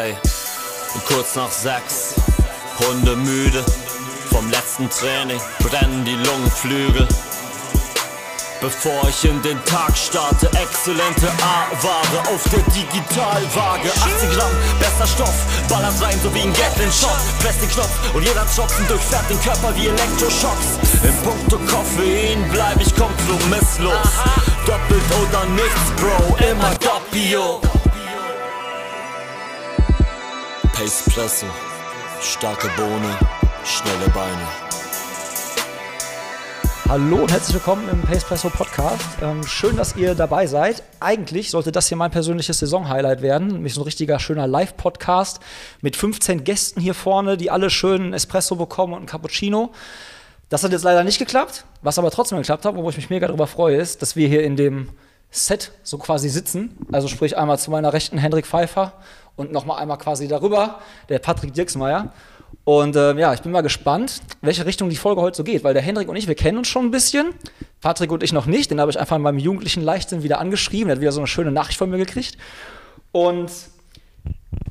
Ey, und kurz nach sechs, Hunde müde, vom letzten Training brennen die Lungenflügel. Bevor ich in den Tag starte, exzellente A-Ware auf der Digitalwaage. 80 Gramm, bester Stoff, ballert rein so wie ein Gatling-Shot. Press den Knopf und jeder Tropfen durchfährt den Körper wie Elektroschocks. Im Punkto Koffein bleib ich kompromisslos. Doppelt oder nichts, Bro, immer Doppio. Pace Presse, starke Bohne, schnelle Beine. Hallo und herzlich willkommen im Pacepresso Podcast. Ähm, schön, dass ihr dabei seid. Eigentlich sollte das hier mein persönliches Saison-Highlight werden. Nämlich so ein richtiger schöner Live-Podcast mit 15 Gästen hier vorne, die alle schön Espresso bekommen und einen Cappuccino. Das hat jetzt leider nicht geklappt. Was aber trotzdem geklappt hat, wo ich mich mega darüber freue, ist, dass wir hier in dem Set so quasi sitzen. Also sprich einmal zu meiner rechten Hendrik Pfeiffer und nochmal einmal quasi darüber der Patrick Dirksmeier. Und äh, ja, ich bin mal gespannt, welche Richtung die Folge heute so geht, weil der Hendrik und ich, wir kennen uns schon ein bisschen. Patrick und ich noch nicht. Den habe ich einfach in meinem jugendlichen Leichtsinn wieder angeschrieben. Er hat wieder so eine schöne Nachricht von mir gekriegt. Und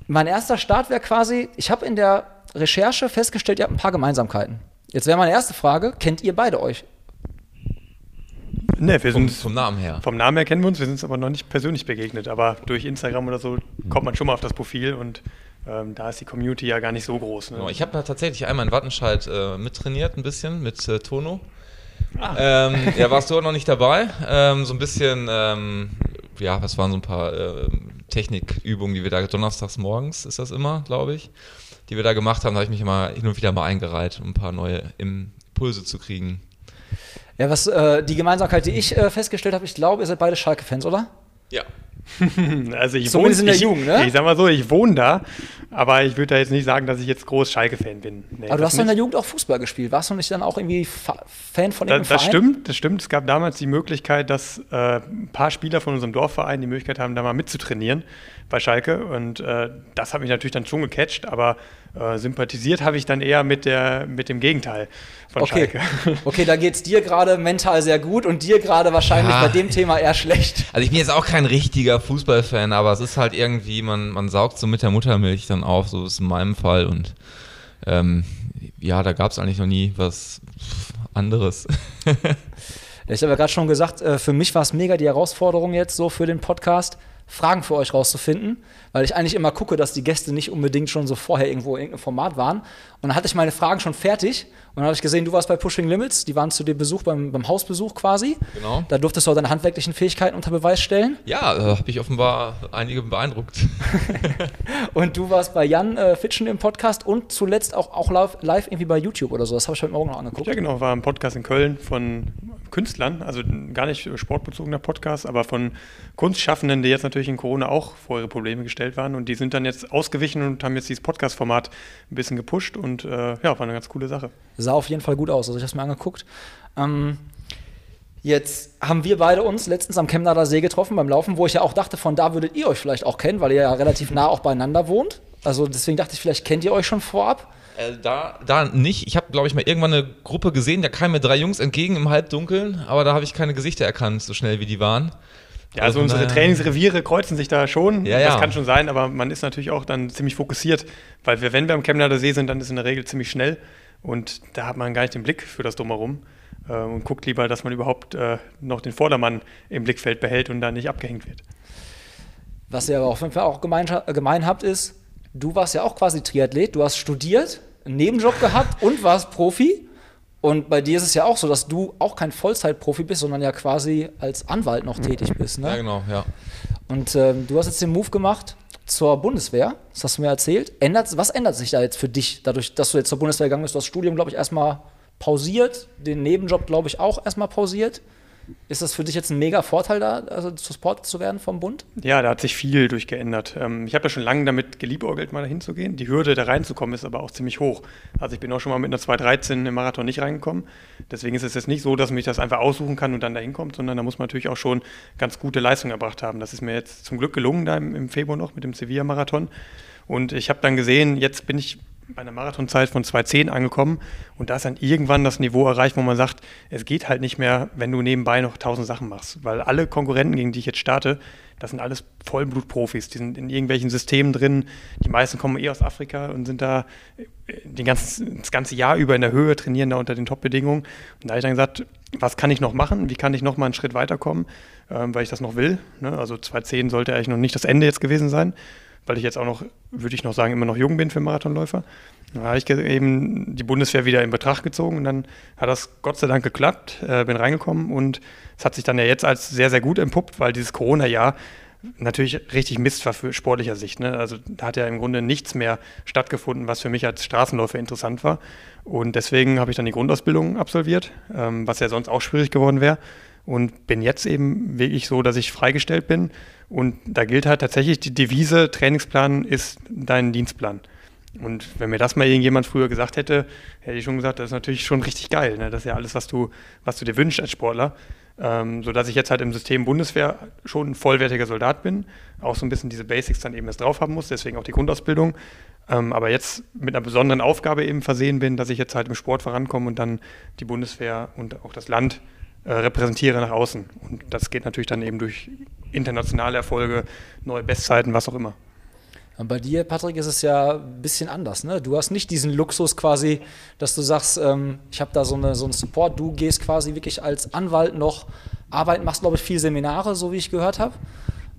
mein erster Start wäre quasi, ich habe in der Recherche festgestellt, ihr habt ein paar Gemeinsamkeiten. Jetzt wäre meine erste Frage, kennt ihr beide euch? Ne, wir Vom, sind vom Namen her. vom Namen her kennen wir uns, wir sind uns aber noch nicht persönlich begegnet. Aber durch Instagram oder so kommt man schon mal auf das Profil und ähm, da ist die Community ja gar nicht so groß. Ne? Genau, ich habe da tatsächlich einmal in Wattenscheid äh, mittrainiert, ein bisschen mit äh, Tono. Ähm, ja, warst du auch noch nicht dabei? Ähm, so ein bisschen, ähm, ja, was waren so ein paar äh, Technikübungen, die wir da donnerstags morgens, ist das immer, glaube ich, die wir da gemacht haben. Da habe ich mich immer hin und wieder mal eingereiht, um ein paar neue Impulse zu kriegen. Ja, was äh, die Gemeinsamkeit, die ich äh, festgestellt habe, ich glaube, ihr seid beide Schalke-Fans, oder? Ja. Also ich Zumindest in der ich, Jugend, ne? Ich sag mal so, ich wohne da, aber ich würde da jetzt nicht sagen, dass ich jetzt groß Schalke-Fan bin. Nee, Aber du das hast doch in der. Jugend auch Fußball gespielt. Warst du nicht dann auch irgendwie Fa Fan von Da, irgendeinem das Verein? stimmt, das stimmt. Es gab damals die Möglichkeit, dass äh, ein paar Spieler von unserem Dorfverein die Möglichkeit haben, da mal mitzutrainieren bei Schalke. Und äh, das hat mich natürlich dann schon gecatcht, aber äh, sympathisiert habe ich dann eher mit, der, mit dem Gegenteil von Okay. Schalke. okay, da geht's dir gerade mental sehr gut und dir gerade wahrscheinlich Ja. bei dem Thema eher schlecht. Also ich bin jetzt auch kein richtiger Fußballfan, aber es ist halt irgendwie, man, man saugt so mit der Muttermilch dann auf, so ist es in meinem Fall. Und ähm, ja, da gab es eigentlich noch nie was anderes. Ich habe ja gerade schon gesagt, äh, für mich war es mega die Herausforderung jetzt so für den Podcast, Fragen für euch rauszufinden, weil ich eigentlich immer gucke, dass die Gäste nicht unbedingt schon so vorher irgendwo in irgendeinem Format waren. Und dann hatte ich meine Fragen schon fertig dann habe ich gesehen, du warst bei Pushing Limits, die waren zu dir Besuch beim, beim Hausbesuch quasi. Genau. Da durftest du auch deine handwerklichen Fähigkeiten unter Beweis stellen. Ja, äh, habe ich offenbar einige beeindruckt. Und du warst bei Jan äh, Fitschen im Podcast und zuletzt auch, auch live, live irgendwie bei YouTube oder so. Das habe ich heute Morgen noch angeguckt. Ja, genau, war ein Podcast in Köln von Künstlern, also gar nicht sportbezogener Podcast, aber von Kunstschaffenden, die jetzt natürlich in Corona auch vor ihre Probleme gestellt waren. Und die sind dann jetzt ausgewichen und haben jetzt dieses Podcast-Format ein bisschen gepusht und äh, ja, war eine ganz coole Sache. Sah auf jeden Fall gut aus. Also ich habe es mir angeguckt. Ähm, jetzt haben wir beide uns letztens am Chemnader See getroffen beim Laufen, wo ich ja auch dachte, von da würdet ihr euch vielleicht auch kennen, weil ihr ja relativ nah auch beieinander wohnt. Also deswegen dachte ich, vielleicht kennt ihr euch schon vorab. Äh, da, da nicht. Ich habe, glaube ich, mal irgendwann eine Gruppe gesehen, da kamen mir drei Jungs entgegen im Halbdunkeln, aber da habe ich keine Gesichter erkannt, so schnell wie die waren. Ja, also unsere naja. Trainingsreviere kreuzen sich da schon. Ja, das ja. kann schon sein, aber man ist natürlich auch dann ziemlich fokussiert, weil wir, wenn wir am Chemnader See sind, dann ist in der Regel ziemlich schnell und da hat man gar nicht den Blick für das Drumherum äh, und guckt lieber, dass man überhaupt äh, noch den Vordermann im Blickfeld behält und da nicht abgehängt wird. Was ihr aber auf jeden Fall auch gemein, äh, gemein habt, ist, du warst ja auch quasi Triathlet, du hast studiert, einen Nebenjob gehabt und warst Profi. Und bei dir ist es ja auch so, dass du auch kein Vollzeitprofi bist, sondern ja quasi als Anwalt noch tätig bist. Ne? Ja, genau, ja. Und ähm, du hast jetzt den Move gemacht zur Bundeswehr, das hast du mir erzählt. Ändert, was ändert sich da jetzt für dich, dadurch, dass du jetzt zur Bundeswehr gegangen bist? Du hast das Studium, glaube ich, erstmal pausiert, den Nebenjob, glaube ich, auch erstmal pausiert. Ist das für dich jetzt ein mega Vorteil da, also supportet zu werden vom Bund? Ja, da hat sich viel durchgeändert. Ähm, ich habe ja schon lange damit geliebäugelt, mal dahin zu gehen. Die Hürde, da reinzukommen, ist aber auch ziemlich hoch. Also ich bin auch schon mal mit einer 2.13 im Marathon nicht reingekommen. Deswegen ist es jetzt nicht so, dass man mich das einfach aussuchen kann und dann da hinkommt, sondern da muss man natürlich auch schon ganz gute Leistung erbracht haben. Das ist mir jetzt zum Glück gelungen, da im Februar noch mit dem Sevilla-Marathon. Und ich habe dann gesehen, jetzt bin ich bei einer Marathonzeit von 2,10 angekommen und da ist dann irgendwann das Niveau erreicht, wo man sagt, es geht halt nicht mehr, wenn du nebenbei noch tausend Sachen machst. Weil alle Konkurrenten, gegen die ich jetzt starte, das sind alles Vollblutprofis. Die sind in irgendwelchen Systemen drin. Die meisten kommen eh aus Afrika und sind da äh, den ganzen, das ganze Jahr über in der Höhe, trainieren da unter den Top-Bedingungen. Und da habe ich dann gesagt, was kann ich noch machen? Wie kann ich noch mal einen Schritt weiterkommen? Ähm, weil ich das noch will. Ne? Also 2.10 sollte eigentlich noch nicht das Ende jetzt gewesen sein weil ich jetzt auch noch, würde ich noch sagen, immer noch jung bin für Marathonläufer. Da habe ich eben die Bundeswehr wieder in Betracht gezogen und dann hat das Gott sei Dank geklappt, äh, bin reingekommen und es hat sich dann ja jetzt als sehr, sehr gut entpuppt, weil dieses Corona-Jahr natürlich richtig Mist war für sportlicher Sicht. Ne? Also da hat ja im Grunde nichts mehr stattgefunden, was für mich als Straßenläufer interessant war. Und deswegen habe ich dann die Grundausbildung absolviert, ähm, was ja sonst auch schwierig geworden wäre. Und bin jetzt eben wirklich so, dass ich freigestellt bin und da gilt halt tatsächlich die Devise, Trainingsplan ist dein Dienstplan. Und wenn mir das mal irgendjemand früher gesagt hätte, hätte ich schon gesagt, das ist natürlich schon richtig geil. Ne? Das ist ja alles, was du, was du dir wünschst als Sportler. Ähm, sodass ich jetzt halt im System Bundeswehr schon ein vollwertiger Soldat bin, auch so ein bisschen diese Basics dann eben erst drauf haben muss, deswegen auch die Grundausbildung. Ähm, aber jetzt mit einer besonderen Aufgabe eben versehen bin, dass ich jetzt halt im Sport vorankomme und dann die Bundeswehr und auch das Land äh, repräsentiere nach außen. Und das geht natürlich dann eben durch internationale Erfolge, neue Bestzeiten, was auch immer. Bei dir, Patrick, ist es ja ein bisschen anders. Ne? Du hast nicht diesen Luxus quasi, dass du sagst, ähm, ich habe da so, eine, so einen Support. Du gehst quasi wirklich als Anwalt noch arbeiten, machst, glaube ich, viel Seminare, so wie ich gehört habe.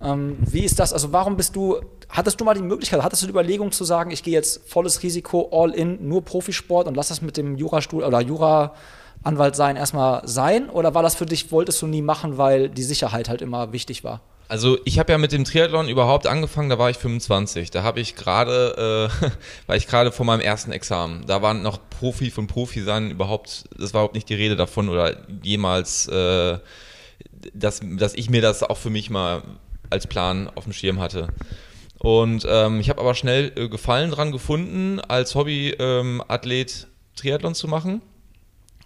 Ähm, wie ist das? Also warum bist du, hattest du mal die Möglichkeit, hattest du die Überlegung zu sagen, ich gehe jetzt volles Risiko, all in, nur Profisport und lass das mit dem Jurastuhl oder Jura Anwalt sein erstmal sein? Oder war das für dich, wolltest du nie machen, weil die Sicherheit halt immer wichtig war? Also ich habe ja mit dem Triathlon überhaupt angefangen, da war ich 25. Da habe ich gerade, äh, war ich gerade vor meinem ersten Examen. Da waren noch Profi von Profi sein überhaupt, das war überhaupt nicht die Rede davon oder jemals, äh, dass, dass ich mir das auch für mich mal als Plan auf dem Schirm hatte. Und ähm, ich habe aber schnell äh, Gefallen dran gefunden, als Hobbyathlet ähm, Triathlon zu machen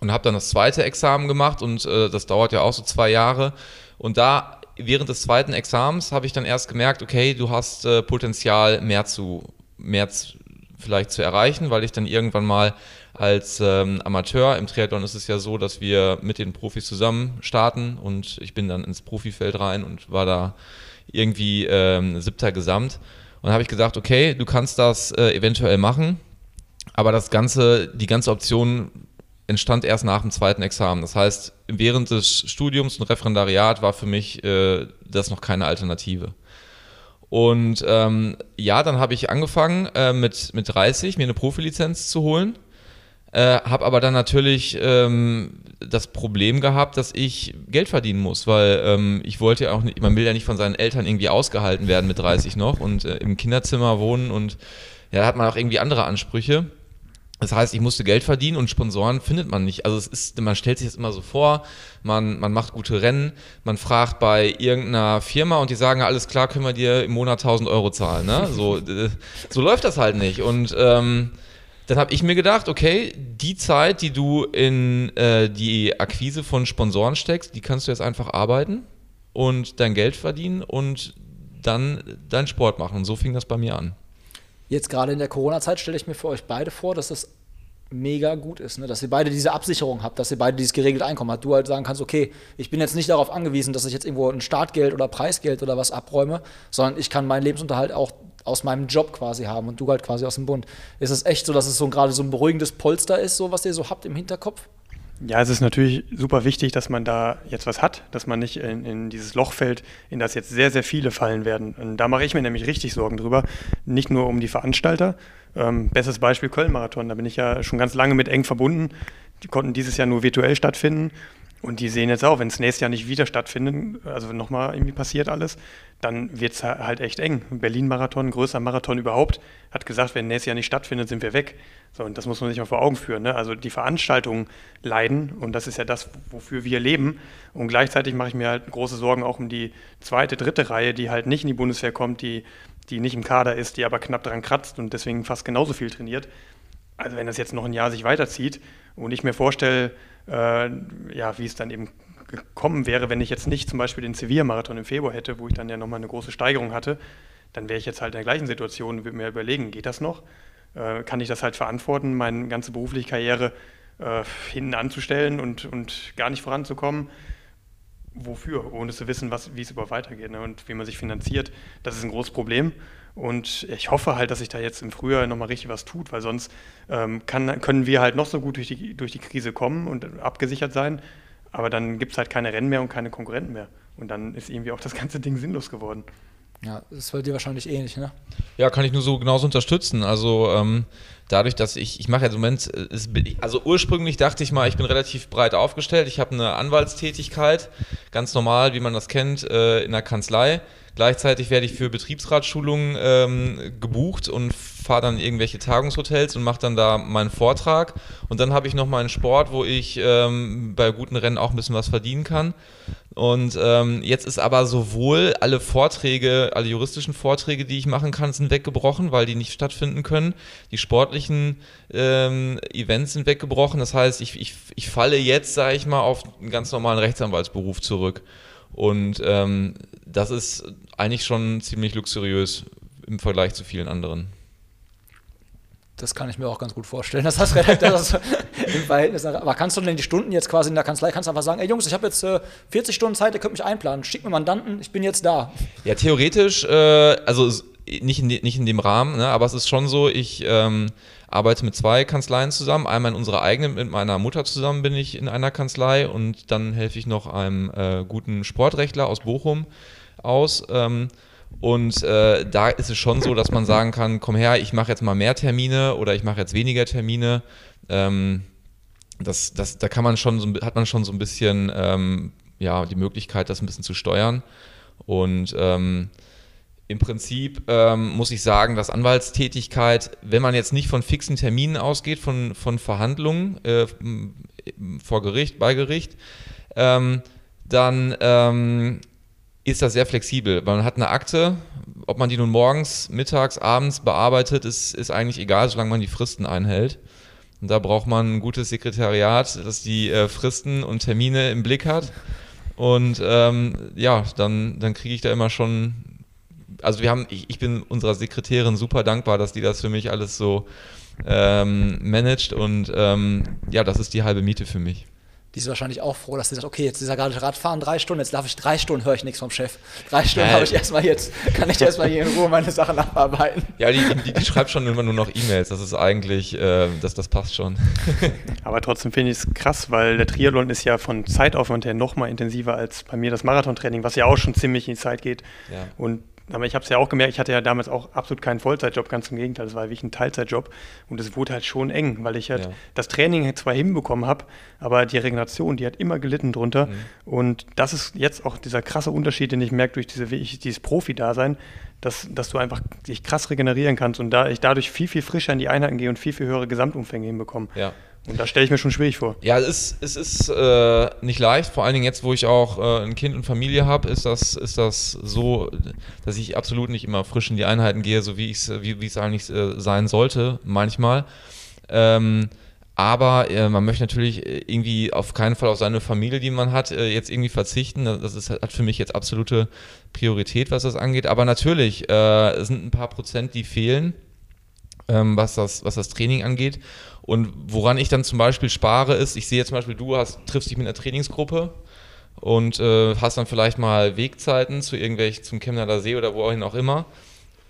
und habe dann das zweite Examen gemacht und äh, das dauert ja auch so zwei Jahre. Und da während des zweiten Examens habe ich dann erst gemerkt, okay, du hast äh, Potenzial mehr zu mehr zu, vielleicht zu erreichen, weil ich dann irgendwann mal als ähm, Amateur im Triathlon ist es ja so, dass wir mit den Profis zusammen starten und ich bin dann ins Profifeld rein und war da irgendwie ähm, siebter Gesamt. Und habe ich gesagt, okay, du kannst das äh, eventuell machen, aber das ganze, die ganze Option entstand erst nach dem zweiten Examen. Das heißt, während des Studiums und Referendariat war für mich äh, das noch keine Alternative. Und ähm, ja, dann habe ich angefangen äh, mit, mit 30 mir eine Profilizenz zu holen. Äh, habe aber dann natürlich ähm, das Problem gehabt, dass ich Geld verdienen muss, weil ähm, ich wollte ja auch nicht, man will ja nicht von seinen Eltern irgendwie ausgehalten werden mit 30 noch und äh, im Kinderzimmer wohnen und ja, da hat man auch irgendwie andere Ansprüche. Das heißt, ich musste Geld verdienen und Sponsoren findet man nicht. Also es ist, man stellt sich das immer so vor, man, man macht gute Rennen, man fragt bei irgendeiner Firma und die sagen, alles klar, können wir dir im Monat 1000 Euro zahlen. Ne? So, äh, so läuft das halt nicht. Und ähm, dann habe ich mir gedacht, okay, die Zeit, die du in äh, die Akquise von Sponsoren steckst, die kannst du jetzt einfach arbeiten und dein Geld verdienen und dann deinen Sport machen. Und so fing das bei mir an jetzt gerade in der Corona-Zeit stelle ich mir für euch beide vor, dass das mega gut ist, ne? dass ihr beide diese Absicherung habt, dass ihr beide dieses geregelte Einkommen habt. Du halt sagen kannst, okay, ich bin jetzt nicht darauf angewiesen, dass ich jetzt irgendwo ein Startgeld oder Preisgeld oder was abräume, sondern ich kann meinen Lebensunterhalt auch aus meinem Job quasi haben und du halt quasi aus dem Bund. Ist es echt so, dass es so gerade so ein beruhigendes Polster ist, so was ihr so habt im Hinterkopf? Ja, es ist natürlich super wichtig, dass man da jetzt was hat, dass man nicht in, in, dieses Loch fällt, in das jetzt sehr, sehr viele fallen werden. Und da mache ich mir nämlich richtig Sorgen drüber. Nicht nur um die Veranstalter. Ähm, bestes Beispiel Köln-Marathon, da bin ich ja schon ganz lange mit eng verbunden. Die konnten dieses Jahr nur virtuell stattfinden. Und die sehen jetzt auch, wenn es nächstes Jahr nicht wieder stattfindet, also nochmal irgendwie passiert alles, dann wird es halt echt eng. Berlin-Marathon, größter Marathon überhaupt, hat gesagt, wenn nächstes Jahr nicht stattfindet, sind wir weg. So, und das muss man sich mal vor Augen führen. Ne? Also die Veranstaltungen leiden und das ist ja das, wofür wir leben. Und gleichzeitig mache ich mir halt große Sorgen auch um die zweite, dritte Reihe, die halt nicht in die Bundeswehr kommt, die, die nicht im Kader ist, die aber knapp daran kratzt und deswegen fast genauso viel trainiert. Also wenn das jetzt noch ein Jahr sich weiterzieht und ich mir vorstelle, äh, ja, wie es dann eben gekommen wäre, wenn ich jetzt nicht zum Beispiel den Sevilla-Marathon im Februar hätte, wo ich dann ja nochmal eine große Steigerung hatte, dann wäre ich jetzt halt in der gleichen Situation und würde mir überlegen, geht das noch? äh, kann ich das halt verantworten, meine ganze berufliche Karriere äh, hinten anzustellen und, und gar nicht voranzukommen. Wofür? Ohne zu wissen, was, wie es überhaupt weitergeht ne? und wie man sich finanziert. Das ist ein großes Problem. Und ich hoffe halt, dass sich da jetzt im Frühjahr nochmal richtig was tut, weil sonst ähm, kann, können wir halt noch so gut durch die, durch die Krise kommen und abgesichert sein, aber dann gibt es halt keine Rennen mehr und keine Konkurrenten mehr. Und dann ist irgendwie auch das ganze Ding sinnlos geworden. Ja, das war dir wahrscheinlich ähnlich, ne? Ja, kann ich nur so genauso unterstützen. Also ähm, dadurch, dass ich, ich mache jetzt im Moment, also ursprünglich dachte ich mal, ich bin relativ breit aufgestellt. Ich habe eine Anwaltstätigkeit, ganz normal, wie man das kennt, äh, in der Kanzlei. Gleichzeitig werde ich für Betriebsratschulungen ähm, gebucht und fahre dann irgendwelche Tagungshotels und mache dann da meinen Vortrag. Und dann habe ich noch meinen Sport, wo ich ähm, bei guten Rennen auch ein bisschen was verdienen kann. Und ähm, jetzt ist aber sowohl alle Vorträge, alle juristischen Vorträge, die ich machen kann, sind weggebrochen, weil die nicht stattfinden können. Die sportlichen ähm, Events sind weggebrochen. Das heißt, ich, ich, ich falle jetzt, sage ich mal, auf einen ganz normalen Rechtsanwaltsberuf zurück. Und ähm, das ist eigentlich schon ziemlich luxuriös im Vergleich zu vielen anderen. Das kann ich mir auch ganz gut vorstellen, das das im Verhältnis. Aber kannst du denn die Stunden jetzt quasi in der Kanzlei, kannst du einfach sagen, ey Jungs, ich habe jetzt äh, 40 Stunden Zeit, ihr könnt mich einplanen, schickt mir Mandanten, ich bin jetzt da. Ja, theoretisch, äh, also nicht in, nicht in dem Rahmen, ne, aber es ist schon so, ich ähm, arbeite mit zwei Kanzleien zusammen. Einmal in unserer eigenen, mit meiner Mutter zusammen bin ich in einer Kanzlei und dann helfe ich noch einem äh, guten Sportrechtler aus Bochum aus. Ähm, und äh, da ist es schon so, dass man sagen kann, komm her, ich mache jetzt mal mehr Termine oder ich mache jetzt weniger Termine. Ähm, das, das, da kann man schon so, hat man schon so ein bisschen ähm, ja, die Möglichkeit, das ein bisschen zu steuern. Und ähm, im Prinzip ähm, muss ich sagen, dass Anwaltstätigkeit, wenn man jetzt nicht von fixen Terminen ausgeht, von, von Verhandlungen äh, vor Gericht, bei Gericht, ähm, dann ähm, ist das sehr flexibel. Man hat eine Akte, ob man die nun morgens, mittags, abends bearbeitet, ist, ist eigentlich egal, solange man die Fristen einhält. Und da braucht man ein gutes Sekretariat, das die äh, Fristen und Termine im Blick hat. Und ähm, ja, dann, dann kriege ich da immer schon. Also wir haben, ich, ich, bin unserer Sekretärin super dankbar, dass die das für mich alles so ähm, managt und ähm, ja, das ist die halbe Miete für mich die ist wahrscheinlich auch froh, dass sie sagt, okay, jetzt ist er gerade Radfahren drei Stunden, jetzt darf ich drei Stunden, höre ich nichts vom Chef. Drei Stunden habe ich erstmal jetzt, kann ich erstmal hier in Ruhe meine Sachen abarbeiten. Ja, die, die, die schreibt schon immer nur noch E-Mails, das ist eigentlich, äh, das, das passt schon. Aber trotzdem finde ich es krass, weil der Triathlon ist ja von Zeitaufwand her noch mal intensiver als bei mir das Marathontraining, was ja auch schon ziemlich in die Zeit geht. Ja. Und aber ich habe es ja auch gemerkt, ich hatte ja damals auch absolut keinen Vollzeitjob, ganz im Gegenteil, es war wirklich ein Teilzeitjob und es wurde halt schon eng, weil ich halt ja. das Training zwar hinbekommen habe, aber die Regeneration, die hat immer gelitten drunter mhm. und das ist jetzt auch dieser krasse Unterschied, den ich merke durch diese, dieses Profi-Dasein, dass, dass du einfach dich krass regenerieren kannst und da ich dadurch viel, viel frischer in die Einheiten gehe und viel, viel höhere Gesamtumfänge hinbekomme. Ja. Und da stelle ich mir schon schwierig vor. Ja, es ist, es ist äh, nicht leicht. Vor allen Dingen jetzt, wo ich auch äh, ein Kind und Familie habe, ist das, ist das so, dass ich absolut nicht immer frisch in die Einheiten gehe, so wie es wie, eigentlich äh, sein sollte, manchmal. Ähm, aber äh, man möchte natürlich irgendwie auf keinen Fall auf seine Familie, die man hat, äh, jetzt irgendwie verzichten. Das ist, hat für mich jetzt absolute Priorität, was das angeht. Aber natürlich, äh, sind ein paar Prozent, die fehlen, ähm, was, das, was das Training angeht. Und woran ich dann zum Beispiel spare, ist, ich sehe zum Beispiel, du hast, triffst dich mit einer Trainingsgruppe und äh, hast dann vielleicht mal Wegzeiten zu irgendwelchen, zum Chemnader See oder wohin auch immer.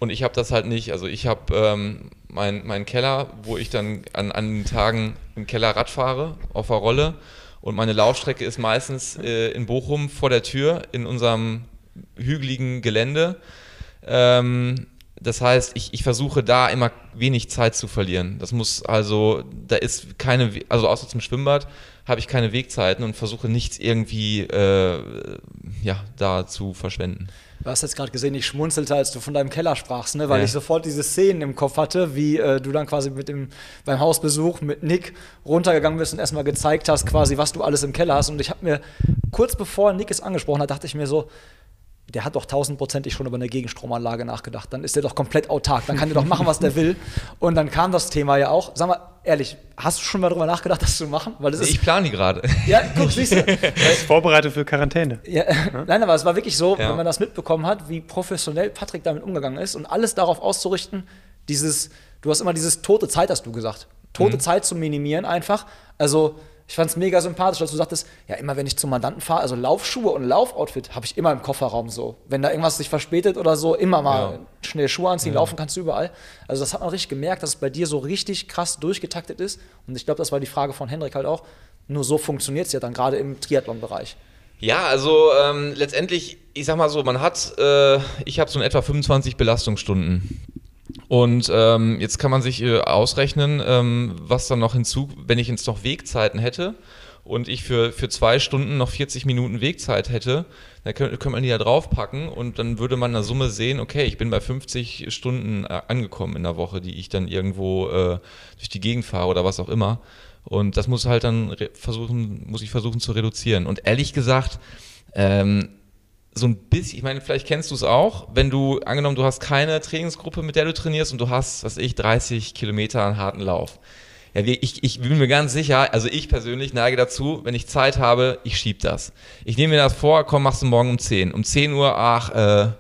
Und ich habe das halt nicht. Also ich habe ähm, meinen mein Keller, wo ich dann an, an den Tagen im Keller Rad fahre, auf der Rolle. Und meine Laufstrecke ist meistens äh, in Bochum vor der Tür in unserem hügeligen Gelände. Ähm, das heißt, ich, ich versuche da immer wenig Zeit zu verlieren. Das muss also, da ist keine, also außer zum Schwimmbad habe ich keine Wegzeiten und versuche nichts irgendwie äh, ja, da zu verschwenden. Du hast jetzt gerade gesehen, ich schmunzelte, als du von deinem Keller sprachst, ne? weil ja. ich sofort diese Szenen im Kopf hatte, wie äh, du dann quasi mit dem, beim Hausbesuch mit Nick runtergegangen bist und erstmal gezeigt hast, quasi, was du alles im Keller hast. Und ich habe mir kurz bevor Nick es angesprochen hat, dachte ich mir so, der hat doch tausendprozentig schon über eine Gegenstromanlage nachgedacht. Dann ist der doch komplett autark. Dann kann der doch machen, was der will. Und dann kam das Thema ja auch. Sag mal, ehrlich, hast du schon mal darüber nachgedacht, das zu machen? Weil das ist, ich plane gerade. Ja, guck, siehst du. Er ist vorbereitet für Quarantäne. Ja, nein, aber es war wirklich so, ja. wenn man das mitbekommen hat, wie professionell Patrick damit umgegangen ist und alles darauf auszurichten, Dieses, du hast immer dieses tote Zeit, hast du gesagt. Tote Zeit zu minimieren einfach. Also, ich fand es mega sympathisch, als du sagtest, ja, immer wenn ich zum Mandanten fahre, also Laufschuhe und Laufoutfit habe ich immer im Kofferraum so. Wenn da irgendwas sich verspätet oder so, immer mal Ja. schnell Schuhe anziehen, laufen kannst du überall. Also das hat man richtig gemerkt, dass es bei dir so richtig krass durchgetaktet ist. Und ich glaube, das war die Frage von Hendrik halt auch. Nur so funktioniert es ja dann gerade im Triathlon-Bereich. Ja, also ähm, letztendlich, ich sag mal so, man hat, äh, ich habe so in etwa 25 Belastungsstunden. Und ähm, jetzt kann man sich äh, ausrechnen, ähm, was dann noch hinzu, wenn ich jetzt noch Wegzeiten hätte und ich für, für zwei Stunden noch 40 Minuten Wegzeit hätte, dann könnte, könnte man die da draufpacken und dann würde man in der Summe sehen, okay, ich bin bei 50 Stunden äh, angekommen in der Woche, die ich dann irgendwo äh, durch die Gegend fahre oder was auch immer. Und das muss halt dann versuchen, muss ich versuchen zu reduzieren. Und ehrlich gesagt, ähm, so ein bisschen, ich meine, vielleicht kennst du es auch, wenn du, angenommen, du hast keine Trainingsgruppe, mit der du trainierst und du hast, was ich, 30 Kilometer einen harten Lauf. Ja, ich, ich bin mir ganz sicher, also ich persönlich neige dazu, wenn ich Zeit habe, ich schieb das. Ich nehme mir das vor, komm, machst du morgen um 10. Um 10 Uhr, ach, äh,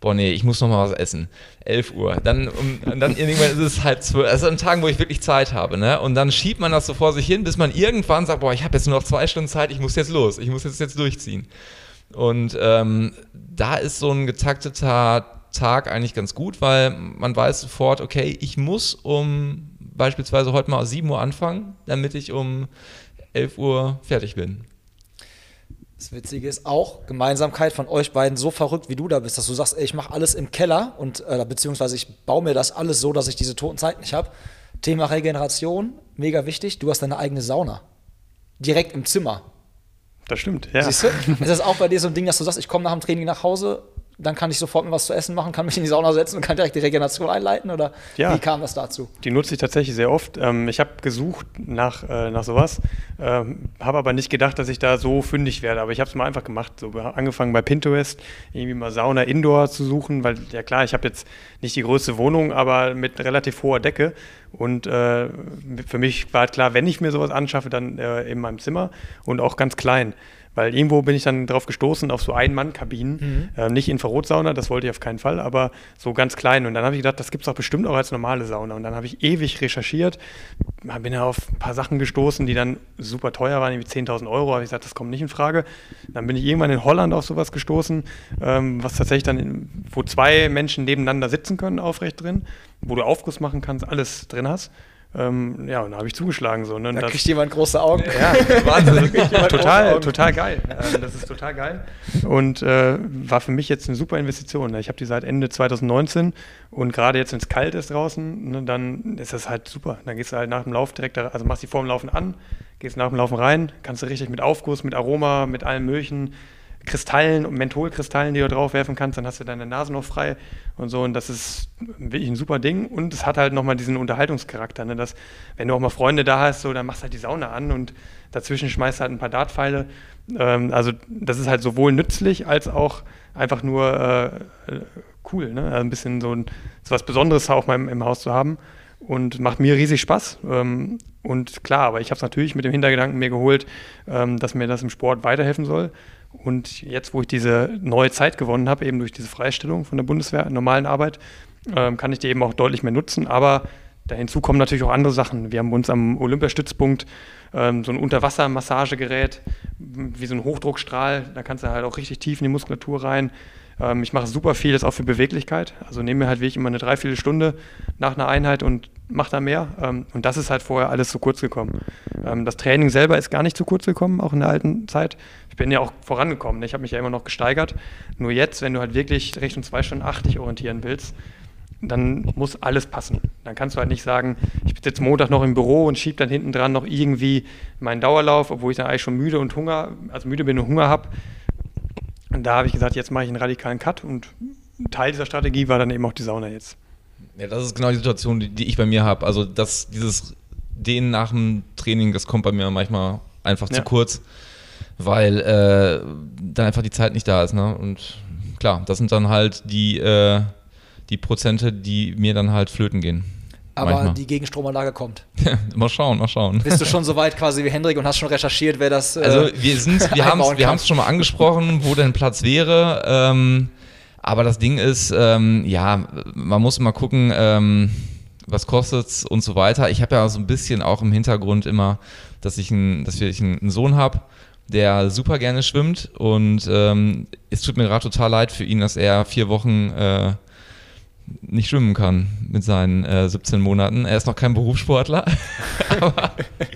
boah, nee, ich muss noch mal was essen. 11 Uhr. Dann, um, dann irgendwann ist es halb zwölf. Also an Tagen, wo ich wirklich Zeit habe, ne? Und dann schiebt man das so vor sich hin, bis man irgendwann sagt, boah, ich habe jetzt nur noch zwei Stunden Zeit, ich muss jetzt los, ich muss jetzt jetzt durchziehen. Und ähm, da ist so ein getakteter Tag eigentlich ganz gut, weil man weiß sofort, okay, ich muss um beispielsweise heute mal 7 Uhr anfangen, damit ich um 11 Uhr fertig bin. Das Witzige ist auch, Gemeinsamkeit von euch beiden so verrückt, wie du da bist, dass du sagst, ey, ich mache alles im Keller und äh, beziehungsweise ich baue mir das alles so, dass ich diese toten Zeiten nicht habe. Thema Regeneration, mega wichtig. Du hast deine eigene Sauna. Direkt im Zimmer. Das stimmt, ja. Siehst du? Ist das auch bei dir so ein Ding, dass du sagst, ich komme nach dem Training nach Hause, dann kann ich sofort mir was zu essen machen, kann mich in die Sauna setzen und kann direkt die Regeneration einleiten? Oder Ja. wie kam das dazu? Die nutze ich tatsächlich sehr oft. Ähm, ich habe gesucht nach, äh, nach sowas, ähm, habe aber nicht gedacht, dass ich da so fündig werde. Aber ich habe es mal einfach gemacht. So angefangen bei Pinterest, irgendwie mal Sauna Indoor zu suchen, weil ja klar, ich habe jetzt nicht die größte Wohnung, aber mit relativ hoher Decke. Und äh, für mich war klar, wenn ich mir sowas anschaffe, dann äh, in meinem Zimmer und auch ganz klein. Weil irgendwo bin ich dann drauf gestoßen, auf so Ein-Mann-Kabinen. Äh, nicht Infrarotsauna, das wollte ich auf keinen Fall, aber so ganz klein. Und dann habe ich gedacht, das gibt es doch bestimmt auch als normale Sauna. Und dann habe ich ewig recherchiert, bin ja auf ein paar Sachen gestoßen, die dann super teuer waren, irgendwie 10.000 Euro. habe ich gesagt, das kommt nicht in Frage. Dann bin ich irgendwann in Holland auf sowas gestoßen, ähm, was tatsächlich dann, in, wo zwei Menschen nebeneinander sitzen können, aufrecht drin, wo du Aufguss machen kannst, alles drin hast. Ähm, ja, und da habe ich zugeschlagen. So, ne? Und Da das- kriegt jemand große Augen. ja, Wahnsinn. total, total geil. Ähm, das ist total geil. Und äh, war für mich jetzt eine super Investition. ne? Ich habe die seit Ende 2019 und gerade jetzt, wenn es kalt ist draußen, ne, dann ist das halt super. Dann gehst du halt nach dem Lauf direkt, da, also machst die vor dem Laufen an, gehst nach dem Laufen rein, kannst du richtig mit Aufguss, mit Aroma, mit allen möglichen Kristallen und Mentholkristallen, die du drauf werfen kannst, dann hast du deine Nase noch frei und so. Und das ist wirklich ein super Ding. Und es hat halt nochmal diesen Unterhaltungscharakter, ne? dass, wenn du auch mal Freunde da hast, so, dann machst du halt die Sauna an und dazwischen schmeißt du halt ein paar Dartpfeile. Ähm, also, das ist halt sowohl nützlich als auch einfach nur äh, cool, ne? Also ein bisschen so, ein, so was Besonderes auch mal im, im Haus zu haben. Und macht mir riesig Spaß. Ähm, und klar, aber ich habe es natürlich mit dem Hintergedanken mir geholt, ähm, dass mir das im Sport weiterhelfen soll. Und jetzt, wo ich diese neue Zeit gewonnen habe, eben durch diese Freistellung von der Bundeswehr, normalen Arbeit, ähm, kann ich die eben auch deutlich mehr nutzen. Aber da hinzu kommen natürlich auch andere Sachen. Wir haben uns am Olympiastützpunkt ähm, so ein Unterwassermassagegerät, wie so ein Hochdruckstrahl. Da kannst du halt auch richtig tief in die Muskulatur rein. Ähm, ich mache super vieles auch für Beweglichkeit. Also nehme mir halt wirklich immer eine Dreiviertelstunde nach einer Einheit und mache da mehr. Ähm, und das ist halt vorher alles zu kurz gekommen. Ähm, das Training selber ist gar nicht zu kurz gekommen, auch in der alten Zeit. Ich bin ja auch vorangekommen. ne? Ich habe mich ja immer noch gesteigert. Nur jetzt, wenn du halt wirklich Richtung 2 Stunden 80 orientieren willst, dann muss alles passen. Dann kannst du halt nicht sagen, ich bin jetzt Montag noch im Büro und schiebe dann hinten dran noch irgendwie meinen Dauerlauf, obwohl ich dann eigentlich schon müde und Hunger, also müde bin und Hunger habe. Und da habe ich gesagt, jetzt mache ich einen radikalen Cut und Teil dieser Strategie war dann eben auch die Sauna jetzt. Ja, das ist genau die Situation, die, die ich bei mir habe. Also das, dieses Dehnen nach dem Training, das kommt bei mir manchmal einfach Ja. zu kurz, weil äh, dann einfach die Zeit nicht da ist. Ne? Und klar, das sind dann halt die, äh, die Prozente, die mir dann halt flöten gehen. Aber Manchmal. die Gegenstromanlage kommt. mal schauen, mal schauen. Bist du schon so weit quasi wie Hendrik und hast schon recherchiert, wer das. äh, Also wir sind, wir haben es schon mal angesprochen, wo denn Platz wäre. Ähm, Aber das Ding ist, ähm, ja, man muss mal gucken, ähm, was kostet's und so weiter. Ich habe ja so ein bisschen auch im Hintergrund immer, dass ich, ein, dass ich einen Sohn habe, der super gerne schwimmt und ähm, es tut mir gerade total leid für ihn, dass er vier Wochen äh, nicht schwimmen kann mit seinen äh, 17 Monaten. Er ist noch kein Berufssportler. Aber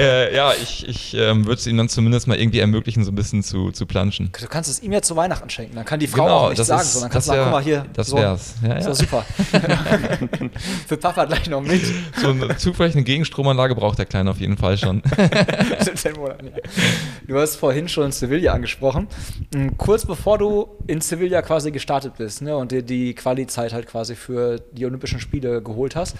äh, ja, ich, ich ähm, würde es ihm dann zumindest mal irgendwie ermöglichen, so ein bisschen zu, zu planschen. Du kannst es ihm ja zu Weihnachten schenken. Dann kann die Frau Genau, auch nichts sagen, ist- sondern kannst sagen, guck mal hier. das so, wär's. Ja, Ist ja. doch super. Für Papa gleich noch mit. So eine zufällige Gegenstromanlage braucht der Kleine auf jeden Fall schon. 17 Monaten, ja. Du hast vorhin schon Sevilla angesprochen. Mm, Kurz bevor du in Sevilla quasi gestartet bist ne, und dir die Quali-Zeit halt quasi für die Olympischen Spiele geholt hast,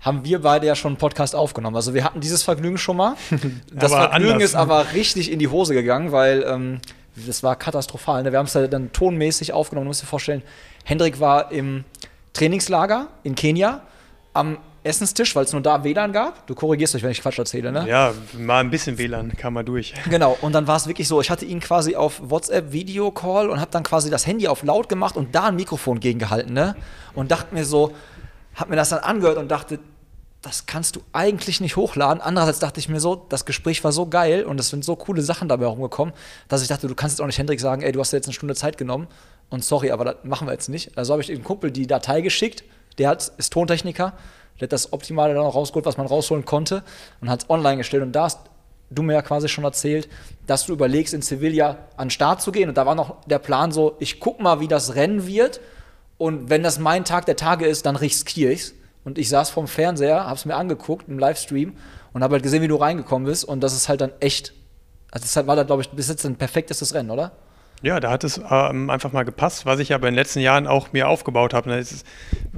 haben wir beide ja schon einen Podcast aufgenommen. Also wir hatten dieses Vergnügen schon mal. Das Vergnügen anders. ist aber richtig in die Hose gegangen, weil ähm, das war katastrophal. Ne? Wir haben es ja dann tonmäßig aufgenommen. Du musst dir vorstellen, Hendrik war im Trainingslager in Kenia am Essenstisch, weil es nur da WLAN gab. Du korrigierst dich, wenn ich Quatsch erzähle, ne? Ja, mal ein bisschen WLAN kam mal durch. Genau, und dann war es wirklich so, ich hatte ihn quasi auf WhatsApp Videocall und habe dann quasi das Handy auf laut gemacht und da ein Mikrofon gegengehalten, ne? Und dachte mir so, hab mir das dann angehört und dachte, das kannst du eigentlich nicht hochladen. Andererseits dachte ich mir so, das Gespräch war so geil und es sind so coole Sachen dabei rumgekommen, dass ich dachte, du kannst jetzt auch nicht Hendrik sagen, ey, du hast dir jetzt eine Stunde Zeit genommen und sorry, aber das machen wir jetzt nicht. Also habe ich dem Kumpel die Datei geschickt, der hat, ist Tontechniker, der hat das Optimale dann auch rausgeholt, was man rausholen konnte und hat es online gestellt und da hast du mir ja quasi schon erzählt, dass du überlegst, in Sevilla an den Start zu gehen. Und da war noch der Plan so, ich guck mal, wie das Rennen wird. Und wenn das mein Tag der Tage ist, dann riskiere ich's. Und ich saß vorm Fernseher, hab's mir angeguckt im Livestream und habe halt gesehen, wie du reingekommen bist. Und das ist halt dann echt, also das war da, glaube ich, bis jetzt ein perfektestes Rennen, oder? Ja, da hat es ähm, einfach mal gepasst, was ich aber in den letzten Jahren auch mir aufgebaut habe. Ich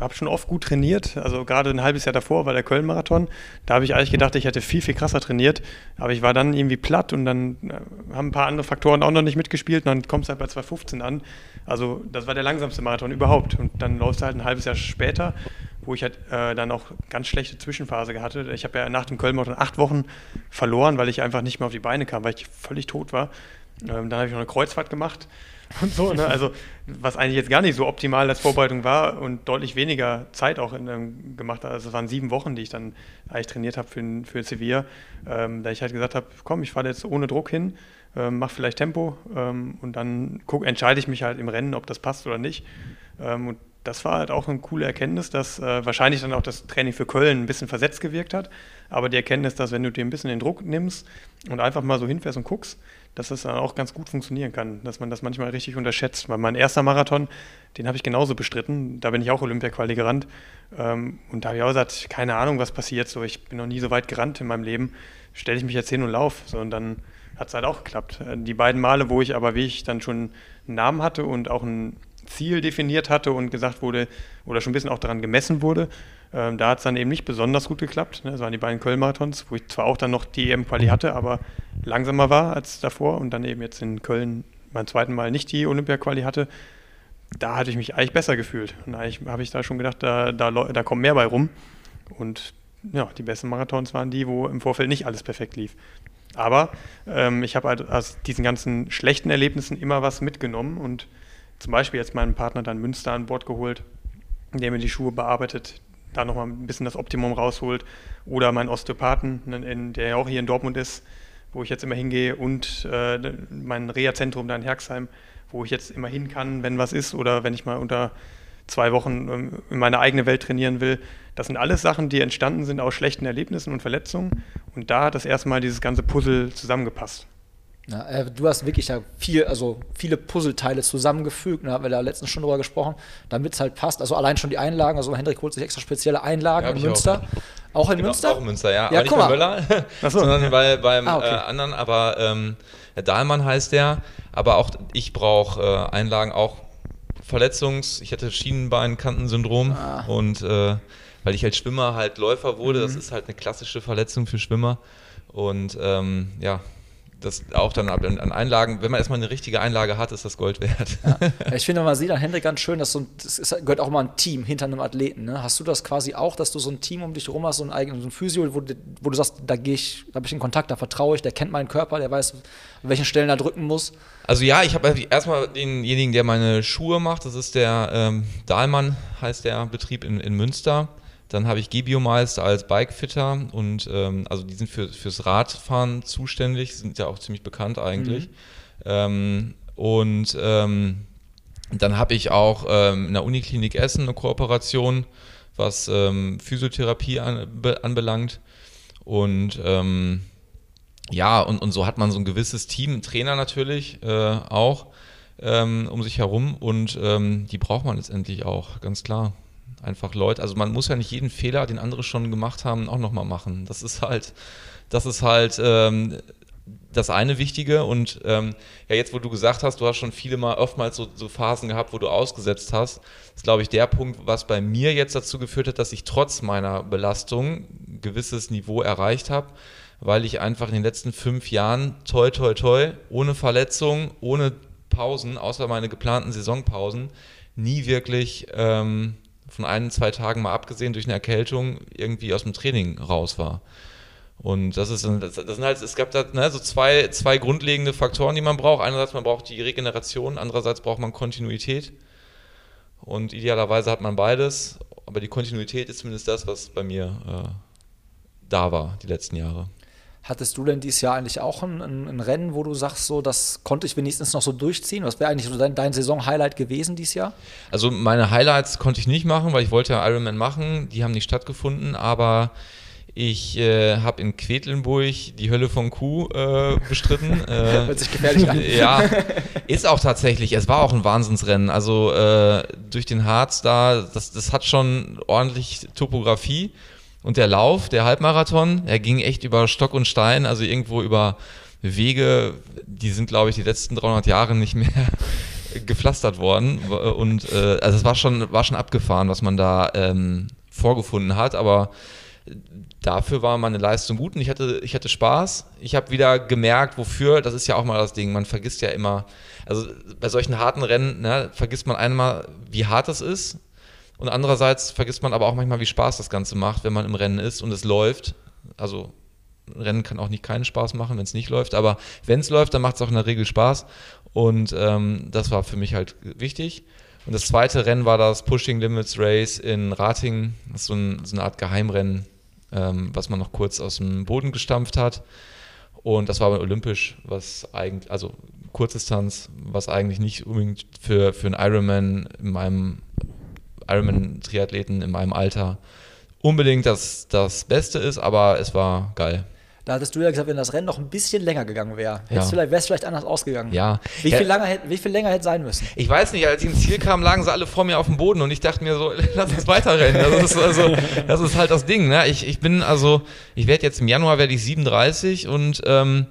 habe schon oft gut trainiert, also gerade ein halbes Jahr davor war der Köln-Marathon. Da habe ich eigentlich gedacht, ich hätte viel, viel krasser trainiert, aber ich war dann irgendwie platt und dann äh, haben ein paar andere Faktoren auch noch nicht mitgespielt und dann kommst du halt bei 2,15 an. Also das war der langsamste Marathon überhaupt und dann läufst du halt ein halbes Jahr später, wo ich halt äh, dann auch ganz schlechte Zwischenphase hatte. Ich habe ja nach dem Köln-Marathon acht Wochen verloren, weil ich einfach nicht mehr auf die Beine kam, weil ich völlig tot war. Ähm, dann habe ich noch eine Kreuzfahrt gemacht und so. Ne? Also, was eigentlich jetzt gar nicht so optimal als Vorbereitung war und deutlich weniger Zeit auch in, ähm, gemacht hat. Also, es waren sieben Wochen, die ich dann eigentlich trainiert habe für, für Sevilla. Ähm, da ich halt gesagt habe: Komm, ich fahre jetzt ohne Druck hin, ähm, mach vielleicht Tempo ähm, und dann guck, entscheide ich mich halt im Rennen, ob das passt oder nicht. Ähm, und das war halt auch eine coole Erkenntnis, dass äh, wahrscheinlich dann auch das Training für Köln ein bisschen versetzt gewirkt hat. Aber die Erkenntnis, dass wenn du dir ein bisschen den Druck nimmst und einfach mal so hinfährst und guckst, dass das dann auch ganz gut funktionieren kann, dass man das manchmal richtig unterschätzt. Weil mein erster Marathon, den habe ich genauso bestritten. Da bin ich auch Olympia-Quali gerannt. Ähm, und da habe ich auch gesagt, keine Ahnung, was passiert. So, ich bin noch nie so weit gerannt in meinem Leben. Stelle ich mich jetzt hin und lauf. So, und dann hat es halt auch geklappt. Äh, Die beiden Male, wo ich aber, wie ich dann schon einen Namen hatte und auch ein Ziel definiert hatte und gesagt wurde, oder schon ein bisschen auch daran gemessen wurde, ähm, da hat es dann eben nicht besonders gut geklappt. Ne? Das waren die beiden Köln-Marathons, wo ich zwar auch dann noch die EM-Quali hatte, aber langsamer war als davor und dann eben jetzt in Köln beim zweiten Mal nicht die Olympia-Quali hatte. Da hatte ich mich eigentlich besser gefühlt. Und eigentlich habe ich da schon gedacht, da, da, da kommt mehr bei rum. Und ja, die besten Marathons waren die, wo im Vorfeld nicht alles perfekt lief. Aber ähm, ich habe halt aus diesen ganzen schlechten Erlebnissen immer was mitgenommen und zum Beispiel jetzt meinen Partner dann Münster an Bord geholt, der mir die Schuhe bearbeitet, da nochmal ein bisschen das Optimum rausholt. Oder meinen Osteopathen, der ja auch hier in Dortmund ist, wo ich jetzt immer hingehe. Und äh, mein Reha-Zentrum da in Herxheim, wo ich jetzt immer hin kann, wenn was ist oder wenn ich mal unter zwei Wochen ähm, in meine eigene Welt trainieren will. Das sind alles Sachen, die entstanden sind aus schlechten Erlebnissen und Verletzungen. Und da hat das erste Mal dieses ganze Puzzle zusammengepasst. Ja, äh, du hast wirklich da viel, also viele Puzzleteile zusammengefügt, da haben wir da letztens schon drüber gesprochen, damit es halt passt. Also allein schon die Einlagen, also Hendrik holt sich extra spezielle Einlagen Ja, in Münster. Auch, in Genau, Münster? Auch in Münster, ja. Ja, aber nicht bei mal. Möller, so. sondern bei, beim Ah, okay. äh, anderen. Aber ähm, Dahlmann heißt der. Aber auch ich brauche äh, Einlagen, auch Verletzungs-, ich hatte Schienenbeinkantensyndrom Ah. und äh, weil ich als Schwimmer halt Läufer wurde, Mhm. das ist halt eine klassische Verletzung für Schwimmer. Und ähm, ja, das auch dann an Einlagen, wenn man erstmal eine richtige Einlage hat, ist das Gold wert. Ja. Ich finde, man sieht an Hendrik ganz schön, dass so ein, das ist, gehört auch mal ein Team hinter einem Athleten. Ne? Hast du das quasi auch, dass du so ein Team um dich herum hast, so ein eigenes so ein Physio, wo, wo du sagst, da gehe ich, da habe ich einen Kontakt, da vertraue ich, der kennt meinen Körper, der weiß, an welchen Stellen er drücken muss? Also ja, ich habe erstmal denjenigen, der meine Schuhe macht, das ist der ähm, Dahlmann, heißt der Betrieb in, in Münster. Dann habe ich Gebiomeister als Bikefitter und ähm, also die sind für, fürs Radfahren zuständig, sind ja auch ziemlich bekannt eigentlich. Mhm. Ähm, und ähm, dann habe ich auch ähm, in der Uniklinik Essen eine Kooperation, was ähm, Physiotherapie an, be, anbelangt. Und ähm, ja, und, und so hat man so ein gewisses Team, Trainer natürlich äh, auch um sich herum und die braucht man letztendlich auch, ganz klar einfach Leute, also man muss ja nicht jeden Fehler, den andere schon gemacht haben, auch nochmal machen. Das ist halt, das ist halt ähm, das eine Wichtige. Und ähm, ja, jetzt, wo du gesagt hast, du hast schon viele Mal oftmals so, so Phasen gehabt, wo du ausgesetzt hast, ist, glaube ich, der Punkt, was bei mir jetzt dazu geführt hat, dass ich trotz meiner Belastung ein gewisses Niveau erreicht habe, weil ich einfach in den letzten fünf Jahren toi toi toi, ohne Verletzung, ohne Pausen, außer meine geplanten Saisonpausen, nie wirklich ähm, von ein, zwei Tagen mal abgesehen durch eine Erkältung irgendwie aus dem Training raus war. Und das ist, das, das sind halt, es gab da ne, so zwei, zwei grundlegende Faktoren, die man braucht. Einerseits man braucht die Regeneration, andererseits braucht man Kontinuität. Und idealerweise hat man beides, aber die Kontinuität ist zumindest das, was bei mir äh, da war die letzten Jahre. Hattest du denn dieses Jahr eigentlich auch ein, ein, ein, Rennen, wo du sagst, so, das konnte ich wenigstens noch so durchziehen? Was wäre eigentlich so dein, dein Saison-Highlight gewesen dieses Jahr? Also meine Highlights konnte ich nicht machen, weil ich wollte ja Ironman machen. Die haben nicht stattgefunden, aber ich äh, habe in Quedlinburg die Hölle von Kuh äh, bestritten. äh, Hört sich gefährlich an. Ja, ist auch tatsächlich. Es war auch ein Wahnsinnsrennen. Also äh, durch den Harz da, das, das hat schon ordentlich Topografie. Und der Lauf, der Halbmarathon, er ging echt über Stock und Stein, also irgendwo über Wege, die sind, glaube ich, die letzten 300 Jahre nicht mehr gepflastert worden. Und äh, also es war schon, war schon abgefahren, was man da ähm, vorgefunden hat, aber dafür war meine Leistung gut und ich hatte, ich hatte Spaß. Ich habe wieder gemerkt, wofür, das ist ja auch mal das Ding, man vergisst ja immer, also bei solchen harten Rennen ne, vergisst man einmal, wie hart es ist und andererseits vergisst man aber auch manchmal, wie Spaß das Ganze macht, wenn man im Rennen ist und es läuft. Also Rennen kann auch nicht keinen Spaß machen, wenn es nicht läuft, aber wenn es läuft, dann macht es auch in der Regel Spaß. Und ähm, das war für mich halt wichtig. Und das zweite Rennen war das Pushing Limits Race in Ratingen. Das ist so, ein, so eine Art Geheimrennen, ähm, was man noch kurz aus dem Boden gestampft hat. Und das war aber olympisch, was eigentlich, also Kurzdistanz, was eigentlich nicht unbedingt für, für einen Ironman in meinem Ironman-Triathleten in meinem Alter unbedingt das, das Beste ist, aber es war geil. Da hattest du ja gesagt, wenn das Rennen noch ein bisschen länger gegangen wäre, ja. wäre es vielleicht anders ausgegangen. Ja. Wie viel, ja. länger, wie viel länger hätte sein müssen? Ich weiß nicht, als ich ins Ziel kam, lagen sie alle vor mir auf dem Boden und ich dachte mir so, lass uns weiterrennen. Das ist, also, das ist halt das Ding. Ne? Ich, ich bin also, ich werde jetzt im Januar werde ich 37 und ähm,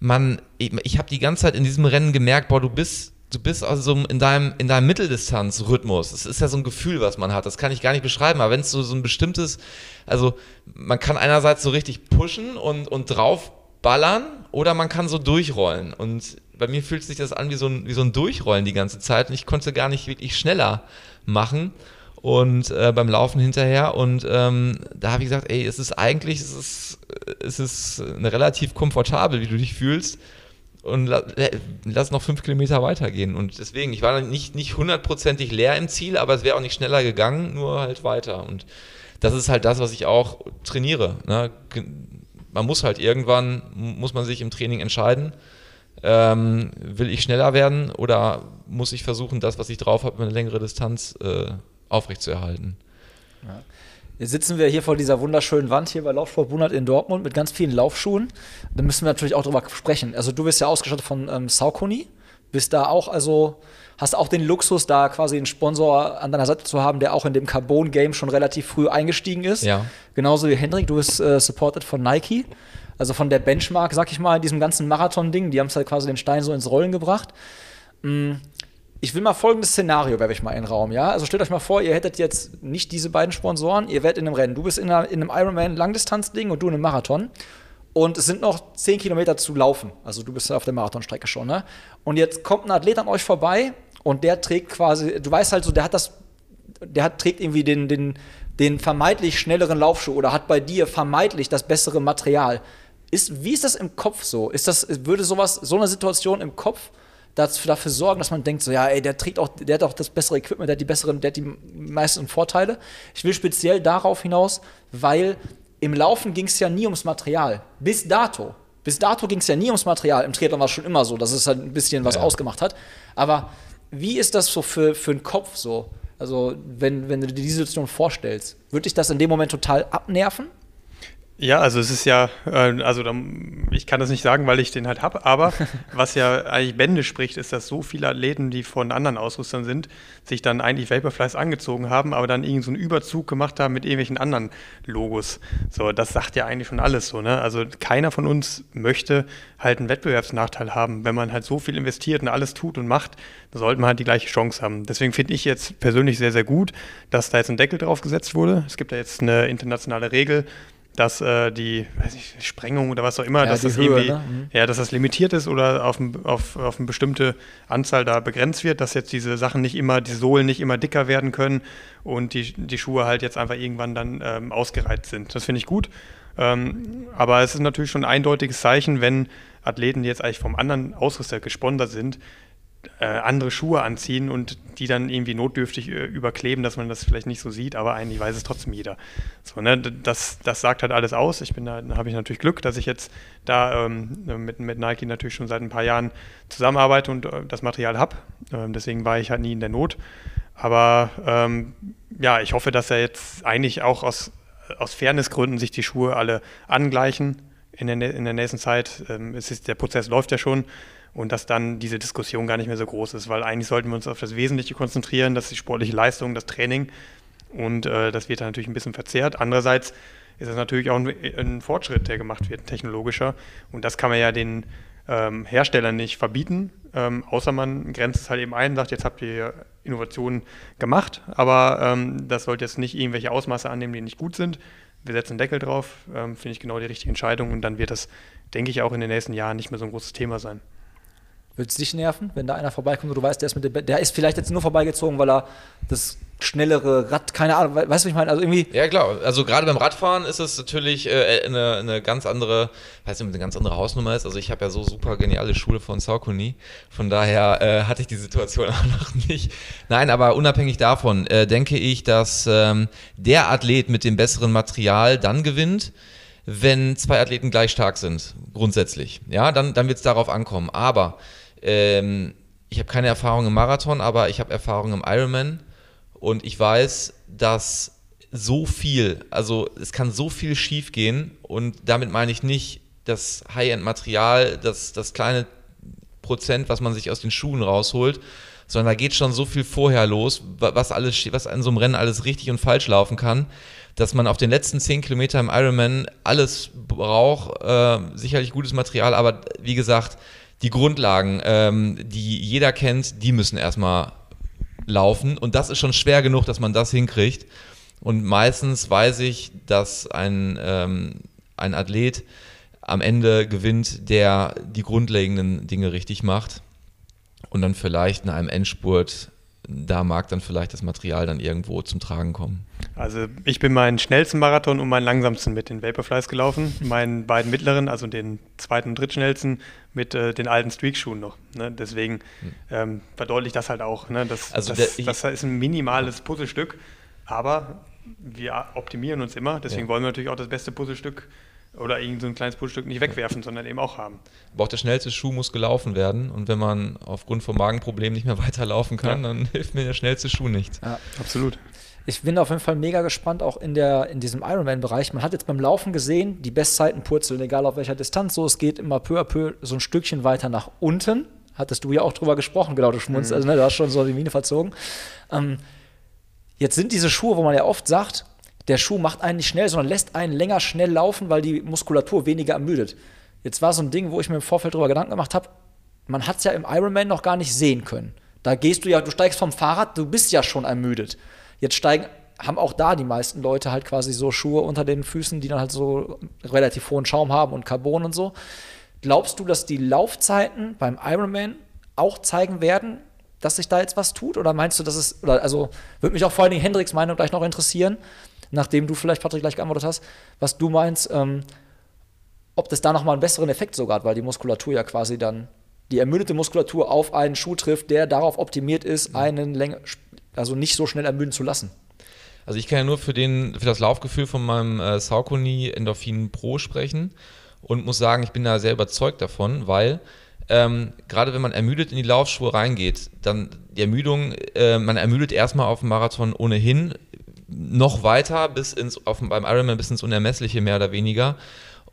man, ich, ich habe die ganze Zeit in diesem Rennen gemerkt, boah, du bist du bist also in deinem, in deinem Mitteldistanz-Rhythmus. Das ist ja so ein Gefühl, was man hat. Das kann ich gar nicht beschreiben. Aber wenn es so, so ein bestimmtes, also man kann einerseits so richtig pushen und, und draufballern oder man kann so durchrollen. Und bei mir fühlt sich das an wie so, ein, wie so ein Durchrollen die ganze Zeit. Und ich konnte gar nicht wirklich schneller machen und äh, beim Laufen hinterher. Und ähm, da habe ich gesagt, ey, es ist eigentlich, es ist, es ist relativ komfortabel, wie du dich fühlst und lass noch fünf Kilometer weitergehen. Und deswegen, ich war nicht, nicht hundertprozentig leer im Ziel, aber es wäre auch nicht schneller gegangen, nur halt weiter. Und das ist halt das, was ich auch trainiere. Ne? Man muss halt irgendwann, muss man sich im Training entscheiden, ähm, will ich schneller werden oder muss ich versuchen, das, was ich drauf habe, eine längere Distanz äh, aufrechtzuerhalten. Ja. Jetzt sitzen wir hier vor dieser wunderschönen Wand hier bei Laufsport Bunert in Dortmund mit ganz vielen Laufschuhen. Da müssen wir natürlich auch drüber sprechen. Also du bist ja ausgestattet von ähm, Saucony, bist da auch, also hast auch den Luxus, da quasi einen Sponsor an deiner Seite zu haben, der auch in dem Carbon-Game schon relativ früh eingestiegen ist. Ja. Genauso wie Hendrik, du bist äh, supported von Nike. Also von der Benchmark, sag ich mal, in diesem ganzen Marathon-Ding, die haben es halt quasi den Stein so ins Rollen gebracht. Mhm ich will mal folgendes Szenario, werfe ich mal in den Raum, ja? Also stellt euch mal vor, ihr hättet jetzt nicht diese beiden Sponsoren, ihr werdet in einem Rennen, du bist in, einer, in einem Ironman Langdistanz-Ding und du in einem Marathon und es sind noch 10 Kilometer zu laufen. Also du bist auf der Marathonstrecke schon, ne? Und jetzt kommt ein Athlet an euch vorbei und der trägt quasi, du weißt halt so, der hat das, der hat, trägt irgendwie den, den, den vermeintlich schnelleren Laufschuh oder hat bei dir vermeintlich das bessere Material. Ist, wie ist das im Kopf so? Ist das, würde sowas, so eine Situation im Kopf dafür sorgen, dass man denkt, so, ja, ey, der trägt auch, der hat auch das bessere Equipment, der hat die besseren, der hat die meisten Vorteile. Ich will speziell darauf hinaus, weil im Laufen ging es ja nie ums Material. Bis dato. Bis dato ging es ja nie ums Material. Im Triathlon war es schon immer so, dass es halt ein bisschen was ja. ausgemacht hat. Aber wie ist das so für, für den Kopf so? Also, wenn, wenn du dir die Situation vorstellst, würde dich das in dem Moment total abnerven? Ja, also es ist ja, äh, also ich kann das nicht sagen, weil ich den halt habe, aber was ja eigentlich Bände spricht, ist, dass so viele Athleten, die von anderen Ausrüstern sind, sich dann eigentlich Vaporflies angezogen haben, aber dann irgendeinen so einen Überzug gemacht haben mit irgendwelchen anderen Logos. So, das sagt ja eigentlich schon alles so, ne? Also keiner von uns möchte halt einen Wettbewerbsnachteil haben. Wenn man halt so viel investiert und alles tut und macht, dann sollte man halt die gleiche Chance haben. Deswegen finde ich jetzt persönlich sehr, sehr gut, dass da jetzt ein Deckel drauf gesetzt wurde. Es gibt ja jetzt eine internationale Regel, dass äh, die ich, Sprengung oder was auch immer, ja, dass das Höhe, irgendwie, ne? mhm. ja, dass das limitiert ist oder auf, auf, auf eine bestimmte Anzahl da begrenzt wird, dass jetzt diese Sachen nicht immer, die Sohlen nicht immer dicker werden können und die, die Schuhe halt jetzt einfach irgendwann dann ähm, ausgereizt sind. Das finde ich gut. Ähm, aber es ist natürlich schon ein eindeutiges Zeichen, wenn Athleten, die jetzt eigentlich vom anderen Ausrüster gesponsert sind, äh, andere Schuhe anziehen und die dann irgendwie notdürftig äh, überkleben, dass man das vielleicht nicht so sieht, aber eigentlich weiß es trotzdem jeder. So, ne, das, das sagt halt alles aus. Ich bin da, habe ich natürlich Glück, dass ich jetzt da ähm, mit, mit Nike natürlich schon seit ein paar Jahren zusammenarbeite und äh, das Material habe. Ähm, deswegen war ich halt nie in der Not. Aber ähm, ja, ich hoffe, dass er jetzt eigentlich auch aus, aus Fairnessgründen sich die Schuhe alle angleichen in der, in der nächsten Zeit. Ähm, es ist, der Prozess läuft ja schon und dass dann diese Diskussion gar nicht mehr so groß ist, weil eigentlich sollten wir uns auf das Wesentliche konzentrieren, das ist die sportliche Leistung, das Training und äh, das wird dann natürlich ein bisschen verzerrt. Andererseits ist es natürlich auch ein, ein, Fortschritt, der gemacht wird, technologischer und das kann man ja den ähm, Herstellern nicht verbieten, ähm, außer man grenzt es halt eben ein, sagt, jetzt habt ihr Innovationen gemacht, aber ähm, das sollte jetzt nicht irgendwelche Ausmaße annehmen, die nicht gut sind. Wir setzen einen Deckel drauf, ähm, finde ich genau die richtige Entscheidung und dann wird das, denke ich, auch in den nächsten Jahren nicht mehr so ein großes Thema sein. Würde es dich nerven, wenn da einer vorbeikommt und du weißt, der ist, mit dem, der ist vielleicht jetzt nur vorbeigezogen, weil er das schnellere Rad, keine Ahnung, weißt du, was ich meine? Also irgendwie. Ja, klar. Also gerade beim Radfahren ist es natürlich äh, eine, eine ganz andere, weiß nicht, eine ganz andere Hausnummer ist. Also ich habe ja so super geniale Schule von Saucony. Von daher äh, hatte ich die Situation auch noch nicht. Nein, aber unabhängig davon äh, denke ich, dass ähm, der Athlet mit dem besseren Material dann gewinnt, wenn zwei Athleten gleich stark sind, grundsätzlich. Ja, dann, dann wird es darauf ankommen. Aber ähm, ich habe keine Erfahrung im Marathon, aber ich habe Erfahrung im Ironman. Und ich weiß, dass so viel, also es kann so viel schief gehen. Und damit meine ich nicht das High-End-Material, das, das kleine Prozent, was man sich aus den Schuhen rausholt, sondern da geht schon so viel vorher los, was alles, was an so einem Rennen alles richtig und falsch laufen kann, dass man auf den letzten 10 Kilometer im Ironman alles braucht, äh, sicherlich gutes Material, aber wie gesagt, die Grundlagen, ähm, die jeder kennt, die müssen erstmal laufen. Und das ist schon schwer genug, dass man das hinkriegt. Und meistens weiß ich, dass ein, ähm, ein Athlet am Ende gewinnt, der die grundlegenden Dinge richtig macht und dann vielleicht in einem Endspurt da mag dann vielleicht das Material dann irgendwo zum Tragen kommen. Also ich bin meinen schnellsten Marathon und meinen langsamsten mit den Vaporflies gelaufen. meinen beiden mittleren, also den zweiten und drittschnellsten, mit äh, den alten Streak-Schuhen noch. Ne? Deswegen hm. ähm, verdeutlicht das halt auch. Ne? Das, also das, der, das ist ein minimales Puzzlestück, aber wir optimieren uns immer. Deswegen ja. wollen wir natürlich auch das beste Puzzlestück oder irgend so ein kleines Puzzlestück nicht wegwerfen, sondern eben auch haben. Aber auch der schnellste Schuh muss gelaufen werden und wenn man aufgrund von Magenproblemen nicht mehr weiterlaufen kann, ja. dann hilft mir der schnellste Schuh nichts. Ja, absolut. Ich bin auf jeden Fall mega gespannt, auch in, der, in diesem Ironman-Bereich. Man hat jetzt beim Laufen gesehen, die Bestzeiten purzeln, egal auf welcher Distanz. So, es geht immer peu à peu so ein Stückchen weiter nach unten. Hattest du ja auch drüber gesprochen, genau, du schmunzt, mhm. also ne, du hast schon so die Mine verzogen. Ähm, jetzt sind diese Schuhe, wo man ja oft sagt, der Schuh macht einen nicht schnell, sondern lässt einen länger schnell laufen, weil die Muskulatur weniger ermüdet. Jetzt war so ein Ding, wo ich mir im Vorfeld darüber Gedanken gemacht habe, man hat es ja im Ironman noch gar nicht sehen können. Da gehst du ja, du steigst vom Fahrrad, du bist ja schon ermüdet. Jetzt steigen haben auch da die meisten Leute halt quasi so Schuhe unter den Füßen, die dann halt so relativ hohen Schaum haben und Carbon und so. Glaubst du, dass die Laufzeiten beim Ironman auch zeigen werden, dass sich da jetzt was tut? Oder meinst du, dass es, oder also würde mich auch vor allen Dingen Hendricks Meinung gleich noch interessieren, nachdem du vielleicht, Patrick, gleich geantwortet hast, was du meinst, ähm, ob das da nochmal einen besseren Effekt sogar hat, weil die Muskulatur ja quasi dann, die ermüdete Muskulatur auf einen Schuh trifft, der darauf optimiert ist, einen länger, also nicht so schnell ermüden zu lassen. Also ich kann ja nur für, den, für das Laufgefühl von meinem äh, Saucony Endorphin Pro sprechen und muss sagen, ich bin da sehr überzeugt davon, weil ähm, gerade wenn man ermüdet in die Laufschuhe reingeht, dann die Ermüdung, äh, man ermüdet erstmal auf dem Marathon ohnehin noch weiter bis ins, auf, beim Ironman bis ins Unermessliche mehr oder weniger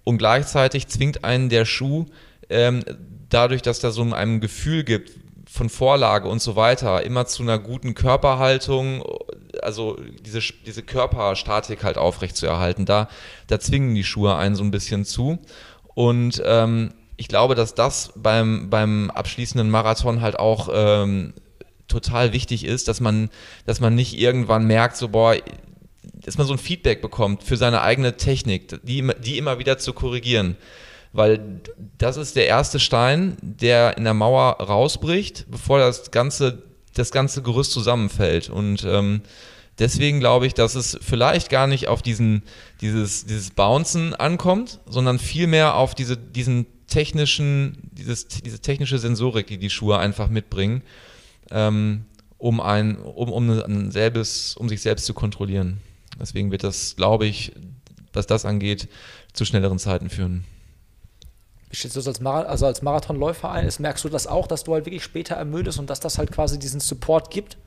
und gleichzeitig zwingt einen der Schuh ähm, dadurch, dass da so einem Gefühl gibt von Vorlage und so weiter, immer zu einer guten Körperhaltung, also diese, diese Körperstatik halt aufrecht zu erhalten. Da, da zwingen die Schuhe einen so ein bisschen zu. Und ähm, ich glaube, dass das beim, beim abschließenden Marathon halt auch ähm, total wichtig ist, dass man, dass man nicht irgendwann merkt, so, boah, dass man so ein Feedback bekommt für seine eigene Technik, die, die immer wieder zu korrigieren. Weil das ist der erste Stein, der in der Mauer rausbricht, bevor das ganze, das ganze Gerüst zusammenfällt. Und ähm, deswegen glaube ich, dass es vielleicht gar nicht auf diesen, dieses, dieses Bouncen ankommt, sondern vielmehr auf diese, diesen technischen, dieses, diese technische Sensorik, die die Schuhe einfach mitbringen, ähm, um, ein, um, um, ein selbes, um sich selbst zu kontrollieren. Deswegen wird das, glaube ich, was das angeht, zu schnelleren Zeiten führen. Wie stehst du das als, Mar also als Marathonläufer ein? Merkst du das auch, dass du halt wirklich später ermüdest und dass das halt quasi diesen Support gibt?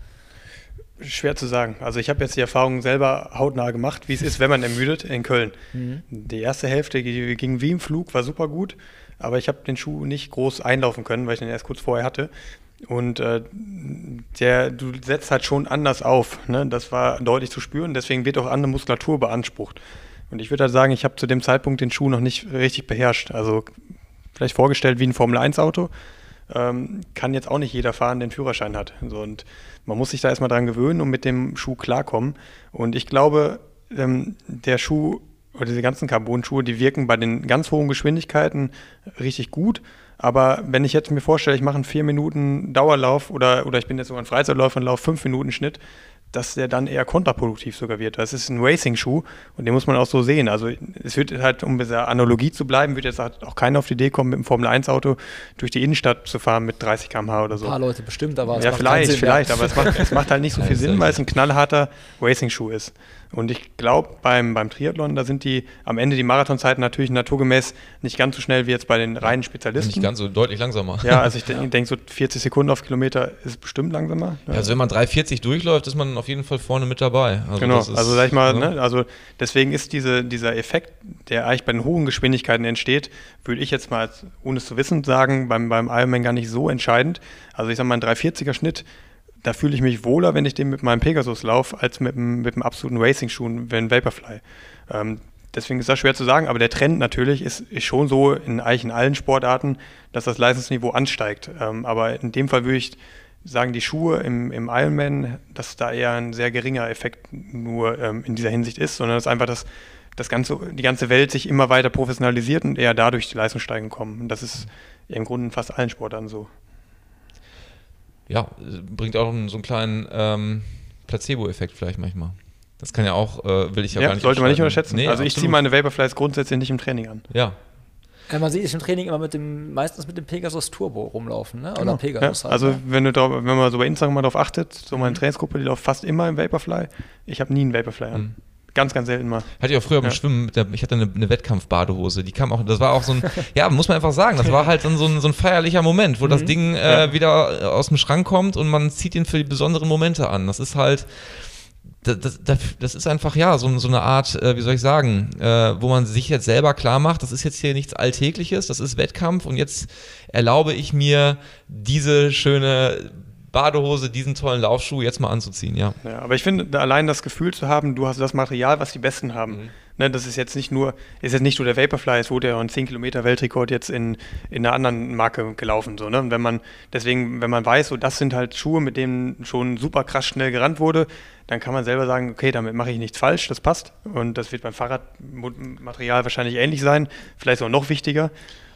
Schwer zu sagen. Also ich habe jetzt die Erfahrung selber hautnah gemacht, wie es ist, wenn man ermüdet in Köln. Mhm. Die erste Hälfte ging wie im Flug, war super gut, aber ich habe den Schuh nicht groß einlaufen können, weil ich den erst kurz vorher hatte. Und äh, der, du setzt halt schon anders auf. Ne? Das war deutlich zu spüren, deswegen wird auch andere Muskulatur beansprucht. Und ich würde halt sagen, ich habe zu dem Zeitpunkt den Schuh noch nicht richtig beherrscht. Also vielleicht vorgestellt wie ein Formel-1-Auto. Ähm, kann jetzt auch nicht jeder fahren, einen Führerschein hat. So, und man muss sich da erstmal dran gewöhnen und mit dem Schuh klarkommen. Und ich glaube, ähm, der Schuh oder diese ganzen Carbon-Schuhe, die wirken bei den ganz hohen Geschwindigkeiten richtig gut. Aber wenn ich jetzt mir vorstelle, ich mache einen 4 Minuten Dauerlauf oder, oder ich bin jetzt sogar ein Freizeitläufer und laufe 5 Minuten Schnitt, dass der dann eher kontraproduktiv sogar wird. Das ist ein Racing-Schuh und den muss man auch so sehen. Also es wird halt, um dieser Analogie zu bleiben, wird jetzt auch keiner auf die Idee kommen, mit einem Formel-1-Auto durch die Innenstadt zu fahren mit 30 km/h oder so. Ein paar Leute bestimmt, aber es Ja, vielleicht, Sinn, vielleicht, ja. aber es macht, es macht halt nicht so viel Sinn, weil es ein knallharter Racing-Schuh ist. Und ich glaube, beim, beim Triathlon, da sind die am Ende die Marathonzeiten natürlich naturgemäß nicht ganz so schnell wie jetzt bei den reinen Spezialisten. Nicht ganz so deutlich langsamer. Ja, also ich denke, denk, so 40 Sekunden auf Kilometer ist bestimmt langsamer. Ja, also wenn man 3,40 durchläuft, ist man auf jeden Fall vorne mit dabei. Also genau, ist, also sag ich mal, ne? ne, also deswegen ist diese, dieser Effekt, der eigentlich bei den hohen Geschwindigkeiten entsteht, würde ich jetzt mal, ohne es zu wissen, sagen, beim, beim Ironman gar nicht so entscheidend. Also ich sage mal, ein 340er Schnitt da fühle ich mich wohler, wenn ich den mit meinem Pegasus laufe, als mit einem, mit einem absoluten Racing-Schuh, wenn Vaporfly. Ähm, deswegen ist das schwer zu sagen, aber der Trend natürlich ist, ist schon so in eigentlich in allen Sportarten, dass das Leistungsniveau ansteigt. Ähm, aber in dem Fall würde ich sagen, die Schuhe im, im Ironman, dass da eher ein sehr geringer Effekt nur ähm, in dieser Hinsicht ist, sondern dass einfach das, das ganze, die ganze Welt sich immer weiter professionalisiert und eher dadurch die Leistung steigen kommen. Und das ist im Grunde in fast allen Sportarten so ja, bringt auch so einen kleinen ähm, Placebo-Effekt vielleicht manchmal. Das kann ja auch, äh, will ich ja, ja gar nicht Sollte man nicht unterschätzen. Nee, also ich ziehe meine Vaporflies grundsätzlich nicht im Training an. Ja. ja man sieht es im Training immer mit dem, meistens mit dem Pegasus Turbo rumlaufen, ne? Oder genau. Pegasus ja, halt, Also ne? wenn du drauf, wenn man so bei Instagram mal drauf achtet, so meine mhm. Trainingsgruppe, die läuft fast immer im Vaporfly. Ich habe nie einen Vaporfly an. Mhm. Ganz, ganz selten mal. Hatte ich auch früher beim Schwimmen, der, ich hatte eine, eine Wettkampfbadehose, die kam auch, das war auch so ein, ja, muss man einfach sagen, das war halt dann so ein, so ein feierlicher Moment, wo mhm. das Ding äh, wieder äh, aus dem Schrank kommt und man zieht ihn für die besonderen Momente an. Das ist halt, das, das, das, ist einfach ja so, so eine Art, äh, wie soll ich sagen, äh, wo man sich jetzt selber klar macht, das ist jetzt hier nichts Alltägliches, das ist Wettkampf und jetzt erlaube ich mir diese schöne Badehose, diesen tollen Laufschuh jetzt mal anzuziehen, ja. ja aber ich finde, allein das Gefühl zu haben, du hast das Material, was die Besten haben, mhm. Ne, das ist jetzt nicht nur, ist jetzt nicht nur der Vaporfly, es wurde ja auch ein 10 Kilometer Weltrekord jetzt in, in einer anderen Marke gelaufen. So, ne? Und wenn man, deswegen, wenn man weiß, so das sind halt Schuhe, mit denen schon super krass schnell gerannt wurde, dann kann man selber sagen, okay, damit mache ich nichts falsch, das passt. Und das wird beim Fahrradmaterial wahrscheinlich ähnlich sein, vielleicht auch noch wichtiger.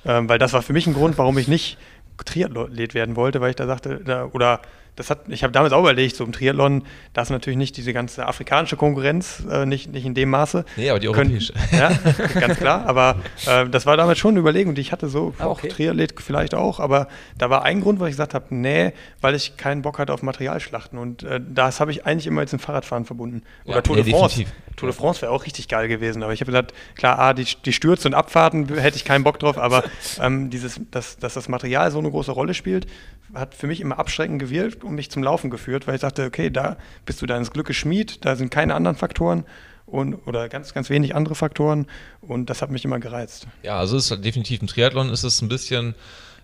Ähm, weil das war für mich ein Grund, warum ich nicht Triathlet werden wollte, weil ich da sagte, da, oder das hat, ich habe damals auch überlegt, so im Triathlon, da ist natürlich nicht diese ganze afrikanische Konkurrenz, äh, nicht, nicht in dem Maße. Nee, aber die europäische. ja, ganz klar. Aber äh, das war damals schon eine Überlegung, die ich hatte, so ah, okay. auch Triathlet vielleicht auch. Aber da war ein Grund, wo ich gesagt habe, nee, weil ich keinen Bock hatte auf Materialschlachten. Und äh, das habe ich eigentlich immer jetzt im Fahrradfahren verbunden. Oder ja, Tour de France. Definitiv. Tour de France wäre auch richtig geil gewesen. Aber ich habe gesagt, klar, ah, die, die Stürze und Abfahrten hätte ich keinen Bock drauf, aber ähm, dieses, dass, dass das Material so eine große Rolle spielt, hat für mich immer abschreckend gewirkt und mich zum Laufen geführt, weil ich dachte, okay, da bist du deines Glückes Schmied, da sind keine anderen Faktoren und, oder ganz, ganz wenig andere Faktoren und das hat mich immer gereizt. Ja, also ist definitiv im Triathlon ist es ein bisschen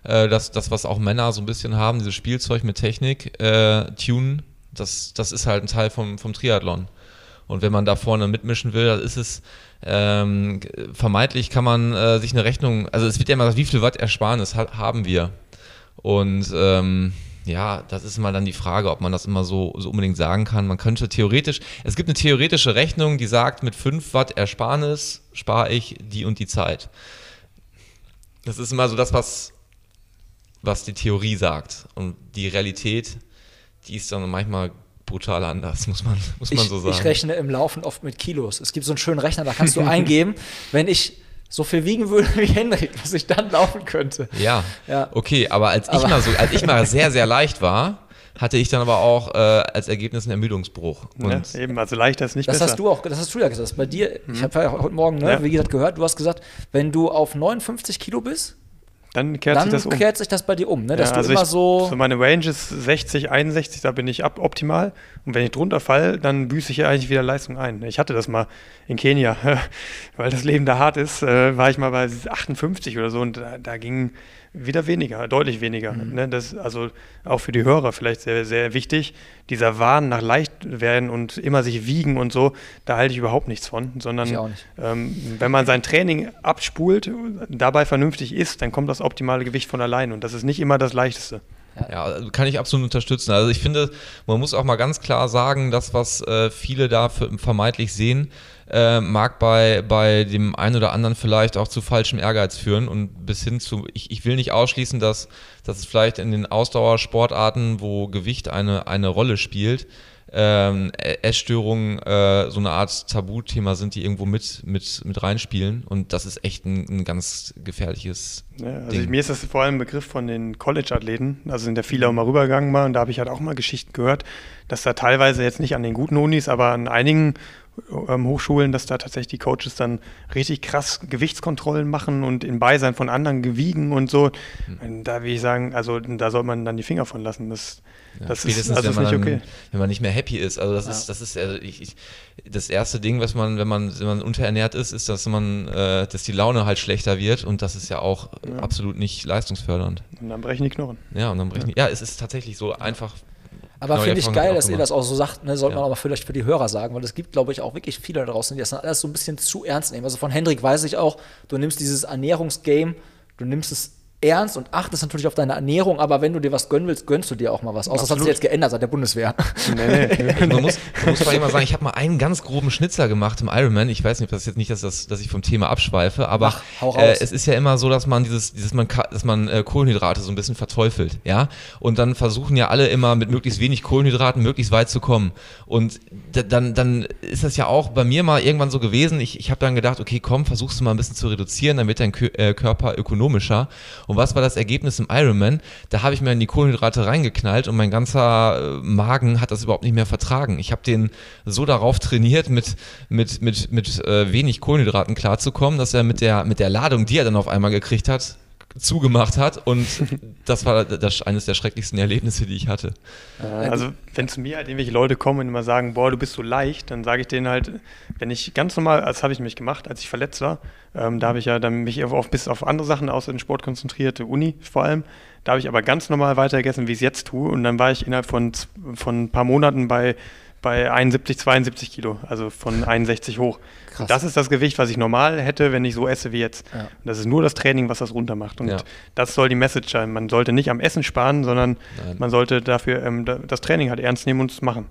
äh, das, das, was auch Männer so ein bisschen haben, dieses Spielzeug mit Technik, äh, Tune, das, das ist halt ein Teil vom, vom Triathlon. Und wenn man da vorne mitmischen will, dann ist es ähm, vermeintlich kann man äh, sich eine Rechnung, also es wird ja immer gesagt, wie viel Watt Ersparnis ha haben wir? Und ähm, ja, das ist mal dann die Frage, ob man das immer so, so unbedingt sagen kann. Man könnte theoretisch, es gibt eine theoretische Rechnung, die sagt, mit 5 Watt Ersparnis spare ich die und die Zeit. Das ist immer so das, was, was die Theorie sagt. Und die Realität, die ist dann manchmal brutal anders, muss man, muss man ich, so sagen. Ich rechne im Laufen oft mit Kilos. Es gibt so einen schönen Rechner, da kannst du eingeben, wenn ich so viel wiegen würde wie Henrik, was ich dann laufen könnte. Ja, ja. okay, aber als aber ich mal so, als ich mal sehr, sehr leicht war, hatte ich dann aber auch äh, als Ergebnis einen Ermüdungsbruch. Und ja, eben, also leichter ist nicht das besser. hast du auch, das hast du ja gesagt. Bei dir, mhm. ich habe ja heute Morgen, ne, ja. wie gesagt, gehört, du hast gesagt, wenn du auf 59 Kilo bist, dann kehrt, dann sich, das um. kehrt sich das bei dir um, ne? Dass ja, also du immer ich, so. So meine Range ist 60, 61, da bin ich ab optimal. Und wenn ich drunter falle, dann büße ich ja eigentlich wieder Leistung ein. Ich hatte das mal in Kenia, weil das Leben da hart ist, äh, war ich mal bei 58 oder so und da, da ging wieder weniger, deutlich weniger. Mhm. Ne? Das also auch für die Hörer vielleicht sehr, sehr wichtig. Dieser Wahn nach leicht werden und immer sich wiegen und so, da halte ich überhaupt nichts von, sondern nicht. Ähm, wenn man sein Training abspult, dabei vernünftig ist, dann kommt das optimale Gewicht von allein und das ist nicht immer das leichteste. Ja, kann ich absolut unterstützen. Also ich finde, man muss auch mal ganz klar sagen, das, was äh, viele da für, vermeintlich sehen, äh, mag bei, bei dem einen oder anderen vielleicht auch zu falschem Ehrgeiz führen und bis hin zu, ich, ich will nicht ausschließen, dass, dass es vielleicht in den Ausdauersportarten, wo Gewicht eine, eine Rolle spielt, ähm, Essstörungen äh, so eine Art Tabuthema sind, die irgendwo mit, mit, mit reinspielen. Und das ist echt ein, ein ganz gefährliches. Ja, also Ding. mir ist das vor allem ein Begriff von den College-Athleten. Also sind da viele auch mal rübergegangen mal und da habe ich halt auch mal Geschichten gehört, dass da teilweise jetzt nicht an den guten Unis, aber an einigen Hochschulen, dass da tatsächlich die Coaches dann richtig krass Gewichtskontrollen machen und in Beisein von anderen gewiegen und so. Mhm. Da will ich sagen, also da soll man dann die Finger von lassen. Das, ja, das ist, also ist nicht okay. Wenn man nicht mehr happy ist. Also das ja. ist, das ist also ich, ich, das erste Ding, was man, wenn man, wenn man unterernährt ist, ist, dass man, äh, dass die Laune halt schlechter wird und das ist ja auch ja. absolut nicht leistungsfördernd. Und dann brechen die Knochen. Ja, und dann brechen die, ja, es ist tatsächlich so einfach aber finde ich geil, dass ihr das auch so sagt, ne, sollte ja. man aber vielleicht für die Hörer sagen, weil es gibt, glaube ich, auch wirklich viele da draußen, die das alles so ein bisschen zu ernst nehmen. Also von Hendrik weiß ich auch, du nimmst dieses Ernährungsgame, du nimmst es ernst und achtest natürlich auf deine Ernährung, aber wenn du dir was gönnen willst, gönnst du dir auch mal was. Außer das hat sich jetzt geändert seit der Bundeswehr. Nee, nee. man, muss, man muss mal sagen, ich habe mal einen ganz groben Schnitzer gemacht im Ironman. Ich weiß nicht, ob das jetzt nicht, dass, das, dass ich vom Thema abschweife, aber Ach, äh, es ist ja immer so, dass man dieses, dieses man, dass man äh, Kohlenhydrate so ein bisschen verteufelt, ja. Und dann versuchen ja alle immer mit möglichst wenig Kohlenhydraten möglichst weit zu kommen. Und dann, dann ist das ja auch bei mir mal irgendwann so gewesen. Ich, ich habe dann gedacht, okay, komm, versuchst du mal ein bisschen zu reduzieren, dann wird dein äh, Körper ökonomischer. Und was war das Ergebnis im Ironman? Da habe ich mir in die Kohlenhydrate reingeknallt und mein ganzer äh, Magen hat das überhaupt nicht mehr vertragen. Ich habe den so darauf trainiert, mit, mit, mit, mit äh, wenig Kohlenhydraten klarzukommen, dass er mit der, mit der Ladung, die er dann auf einmal gekriegt hat, zugemacht hat und das war das, eines der schrecklichsten Erlebnisse, die ich hatte. Also wenn zu mir halt irgendwelche Leute kommen und immer sagen, boah, du bist so leicht, dann sage ich denen halt, wenn ich ganz normal, das habe ich nämlich gemacht, als ich verletzt war, ähm, da habe ich ja dann mich auf, bis auf andere Sachen außer den Sport konzentriert, Uni vor allem, da habe ich aber ganz normal weiter gegessen, wie ich es jetzt tue und dann war ich innerhalb von, von ein paar Monaten bei bei 71, 72 Kilo, also von 61 hoch. Krass. Das ist das Gewicht, was ich normal hätte, wenn ich so esse wie jetzt. Ja. das ist nur das Training, was das runter macht. Und ja. das soll die Message sein. Man sollte nicht am Essen sparen, sondern Nein. man sollte dafür ähm, das Training halt ernst nehmen und es machen.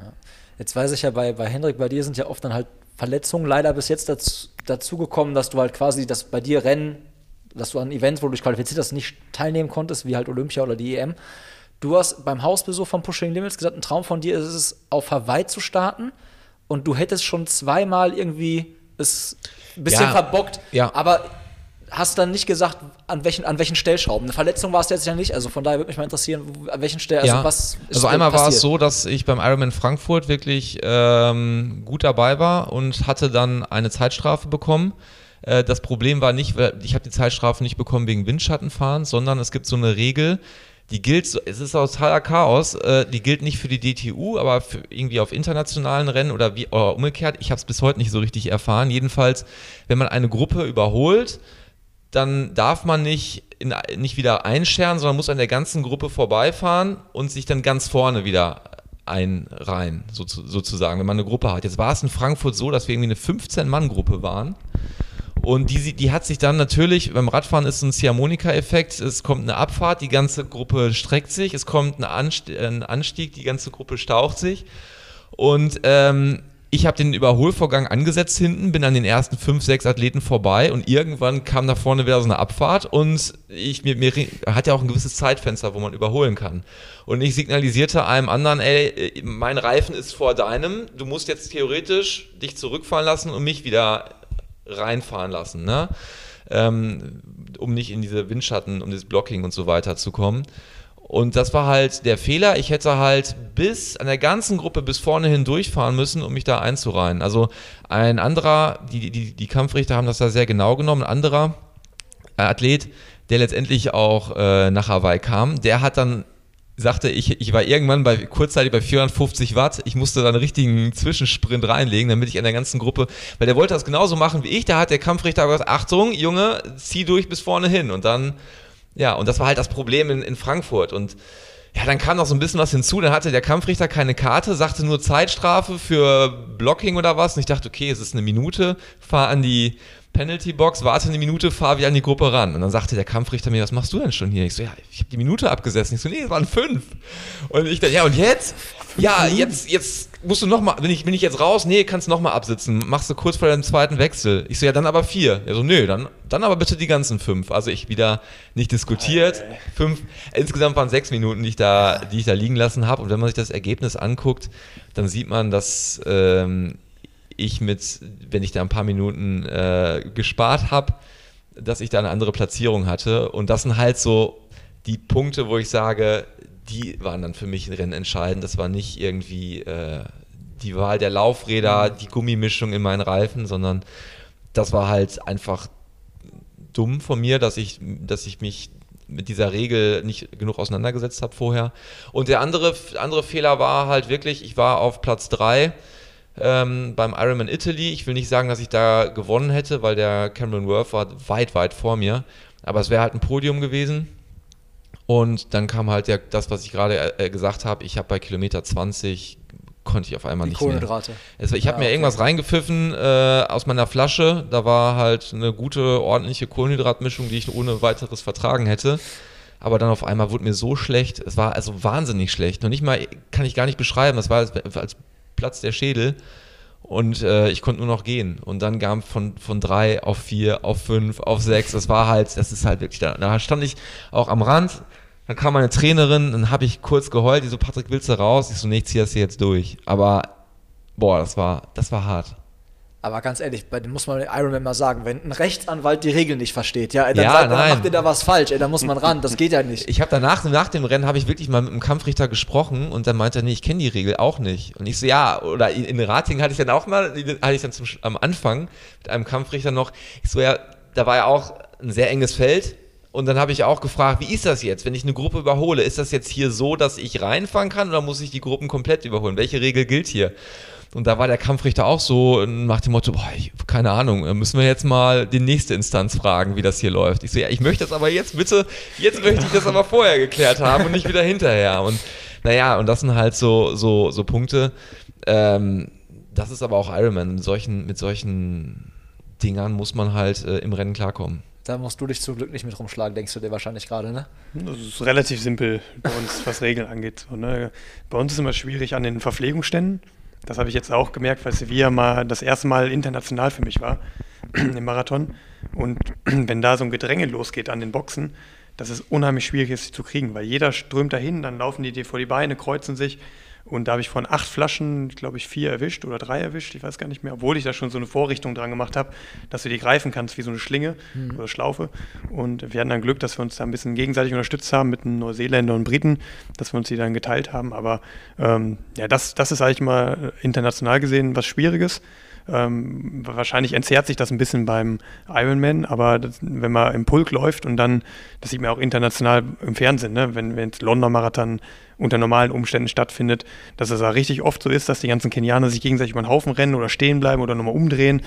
Ja. Jetzt weiß ich ja, bei, bei Hendrik, bei dir sind ja oft dann halt Verletzungen leider bis jetzt dazu, dazu gekommen, dass du halt quasi, dass bei dir Rennen, dass du an Events, wo du dich qualifiziert hast, nicht teilnehmen konntest, wie halt Olympia oder die EM. Du hast beim Hausbesuch von Pushing Limits gesagt, ein Traum von dir ist es, auf Hawaii zu starten. Und du hättest schon zweimal irgendwie es ein bisschen ja, verbockt. Ja. Aber hast dann nicht gesagt, an welchen, an welchen Stellschrauben. Eine Verletzung war es jetzt ja nicht, also von daher würde mich mal interessieren, an welchen Stellen, also ja. was ist Also einmal passiert? war es so, dass ich beim Ironman Frankfurt wirklich ähm, gut dabei war und hatte dann eine Zeitstrafe bekommen. Äh, das Problem war nicht, ich habe die Zeitstrafe nicht bekommen wegen Windschattenfahren, sondern es gibt so eine Regel, die gilt, es ist totaler Chaos, äh, die gilt nicht für die DTU, aber irgendwie auf internationalen Rennen oder wie oder umgekehrt. Ich habe es bis heute nicht so richtig erfahren. Jedenfalls, wenn man eine Gruppe überholt, dann darf man nicht, in, nicht wieder einscheren, sondern muss an der ganzen Gruppe vorbeifahren und sich dann ganz vorne wieder einreihen, so, sozusagen, wenn man eine Gruppe hat. Jetzt war es in Frankfurt so, dass wir irgendwie eine 15-Mann-Gruppe waren. Und die, die hat sich dann natürlich, beim Radfahren ist ein Ziehharmonika-Effekt, es kommt eine Abfahrt, die ganze Gruppe streckt sich, es kommt ein Anstieg, die ganze Gruppe staucht sich. Und ähm, ich habe den Überholvorgang angesetzt hinten, bin an den ersten fünf, sechs Athleten vorbei und irgendwann kam da vorne wieder so eine Abfahrt und ich mir, mir hat ja auch ein gewisses Zeitfenster, wo man überholen kann. Und ich signalisierte einem anderen, ey, mein Reifen ist vor deinem, du musst jetzt theoretisch dich zurückfahren lassen und mich wieder reinfahren lassen, ne? Ähm, um nicht in diese Windschatten, um das Blocking und so weiter zu kommen. Und das war halt der Fehler. Ich hätte halt bis an der ganzen Gruppe bis vorne hin durchfahren müssen, um mich da einzureihen. Also ein anderer, die, die, die Kampfrichter haben das da sehr genau genommen, ein anderer Athlet, der letztendlich auch äh, nach Hawaii kam, der hat dann sagte, ich, ich war irgendwann bei kurzzeitig bei 450 Watt. Ich musste da einen richtigen Zwischensprint reinlegen, damit ich an der ganzen Gruppe, weil der wollte das genauso machen wie ich. Da hat der Kampfrichter gesagt, Achtung, Junge, zieh durch bis vorne hin. Und dann ja, und das war halt das Problem in, in Frankfurt. Und ja, dann kam noch so ein bisschen was hinzu. Dann hatte der Kampfrichter keine Karte, sagte nur Zeitstrafe für Blocking oder was. Und ich dachte, okay, es ist eine Minute, fahr an die Penalty Box, warte eine Minute, fahr wieder an die Gruppe ran. Und dann sagte der Kampfrichter mir, was machst du denn schon hier? Ich so, ja, ich habe die Minute abgesessen. Ich so, nee, es waren fünf. Und ich dachte, ja, und jetzt? Ja, jetzt, jetzt musst du nochmal, bin ich, bin ich jetzt raus? Nee, kannst nochmal absitzen. Machst du kurz vor deinem zweiten Wechsel. Ich so, ja, dann aber vier. Er so, nö, dann, dann aber bitte die ganzen fünf. Also ich wieder nicht diskutiert. Fünf, insgesamt waren sechs Minuten, die ich da, die ich da liegen lassen habe. Und wenn man sich das Ergebnis anguckt, dann sieht man, dass ähm, ich mit, wenn ich da ein paar Minuten äh, gespart habe, dass ich da eine andere Platzierung hatte. Und das sind halt so die Punkte, wo ich sage, die waren dann für mich Rennen entscheidend. Das war nicht irgendwie äh, die Wahl der Laufräder, die Gummimischung in meinen Reifen, sondern das war halt einfach dumm von mir, dass ich, dass ich mich mit dieser Regel nicht genug auseinandergesetzt habe vorher. Und der andere, andere Fehler war halt wirklich, ich war auf Platz 3 ähm, beim Ironman Italy. Ich will nicht sagen, dass ich da gewonnen hätte, weil der Cameron Worth war weit, weit vor mir. Aber es wäre halt ein Podium gewesen. Und dann kam halt der, das, was ich gerade äh, gesagt habe. Ich habe bei Kilometer 20 konnte ich auf einmal Die nicht Kohlenhydrate. mehr. Also ich habe ja, mir okay. irgendwas reingepfiffen äh, aus meiner Flasche. Da war halt eine gute, ordentliche Kohlenhydratmischung, die ich ohne weiteres vertragen hätte. Aber dann auf einmal wurde mir so schlecht. Es war also wahnsinnig schlecht. Noch nicht mal, kann ich gar nicht beschreiben. Es war als, als Platz der Schädel. Und äh, ich konnte nur noch gehen. Und dann kam von, von drei auf vier, auf fünf, auf sechs. Das war halt, das ist halt wirklich da. Da stand ich auch am Rand. Dann kam meine Trainerin, dann habe ich kurz geheult. Die so, Patrick, willst du raus? Ich so, nee, ich zieh das hier jetzt durch. Aber, boah, das war, das war hart. Aber ganz ehrlich, bei dem muss man Ironman mal sagen, wenn ein Rechtsanwalt die Regeln nicht versteht, ja, dann, ja, sagt, dann macht ihr da was falsch, ey, da muss man ran, das geht ja nicht. Ich habe danach, nach dem Rennen, habe ich wirklich mal mit einem Kampfrichter gesprochen und dann meinte er, nee, ich kenne die Regel auch nicht. Und ich so, ja, oder in, in Rating hatte ich dann auch mal, hatte ich dann zum, am Anfang mit einem Kampfrichter noch, ich so, ja, da war ja auch ein sehr enges Feld, und dann habe ich auch gefragt, wie ist das jetzt, wenn ich eine Gruppe überhole? Ist das jetzt hier so, dass ich reinfahren kann oder muss ich die Gruppen komplett überholen? Welche Regel gilt hier? Und da war der Kampfrichter auch so nach dem Motto, boah, ich, keine Ahnung, äh, müssen wir jetzt mal die nächste Instanz fragen, wie das hier läuft. Ich so, ja, ich möchte das aber jetzt bitte, jetzt möchte ich das aber vorher geklärt haben und nicht wieder hinterher. Und naja, und das sind halt so, so, so Punkte. Ähm, das ist aber auch Ironman. Mit solchen, mit solchen Dingern muss man halt äh, im Rennen klarkommen. Da musst du dich zum Glück nicht mit rumschlagen, denkst du dir wahrscheinlich gerade, ne? Das ist relativ simpel bei uns, was Regeln angeht. So, ne? Bei uns ist immer schwierig an den Verpflegungsständen. Das habe ich jetzt auch gemerkt, weil Sevilla mal das erste Mal international für mich war im Marathon. Und wenn da so ein Gedränge losgeht an den Boxen, dass es unheimlich schwierig ist, sie zu kriegen, weil jeder strömt dahin, dann laufen die dir vor die Beine, kreuzen sich und da habe ich von acht Flaschen, glaube ich, vier erwischt oder drei erwischt, ich weiß gar nicht mehr, obwohl ich da schon so eine Vorrichtung dran gemacht habe, dass du die greifen kannst wie so eine Schlinge mhm. oder Schlaufe. Und wir hatten dann Glück, dass wir uns da ein bisschen gegenseitig unterstützt haben mit einem Neuseeländer und Briten, dass wir uns die dann geteilt haben. Aber ähm, ja, das, das ist eigentlich mal international gesehen was Schwieriges. Ähm, wahrscheinlich entzerrt sich das ein bisschen beim Ironman, aber das, wenn man im Pulk läuft und dann, das sieht man auch international im Fernsehen, ne? wenn es London Marathon unter normalen Umständen stattfindet, dass es da richtig oft so ist, dass die ganzen Kenianer sich gegenseitig über den Haufen rennen oder stehen bleiben oder nochmal umdrehen.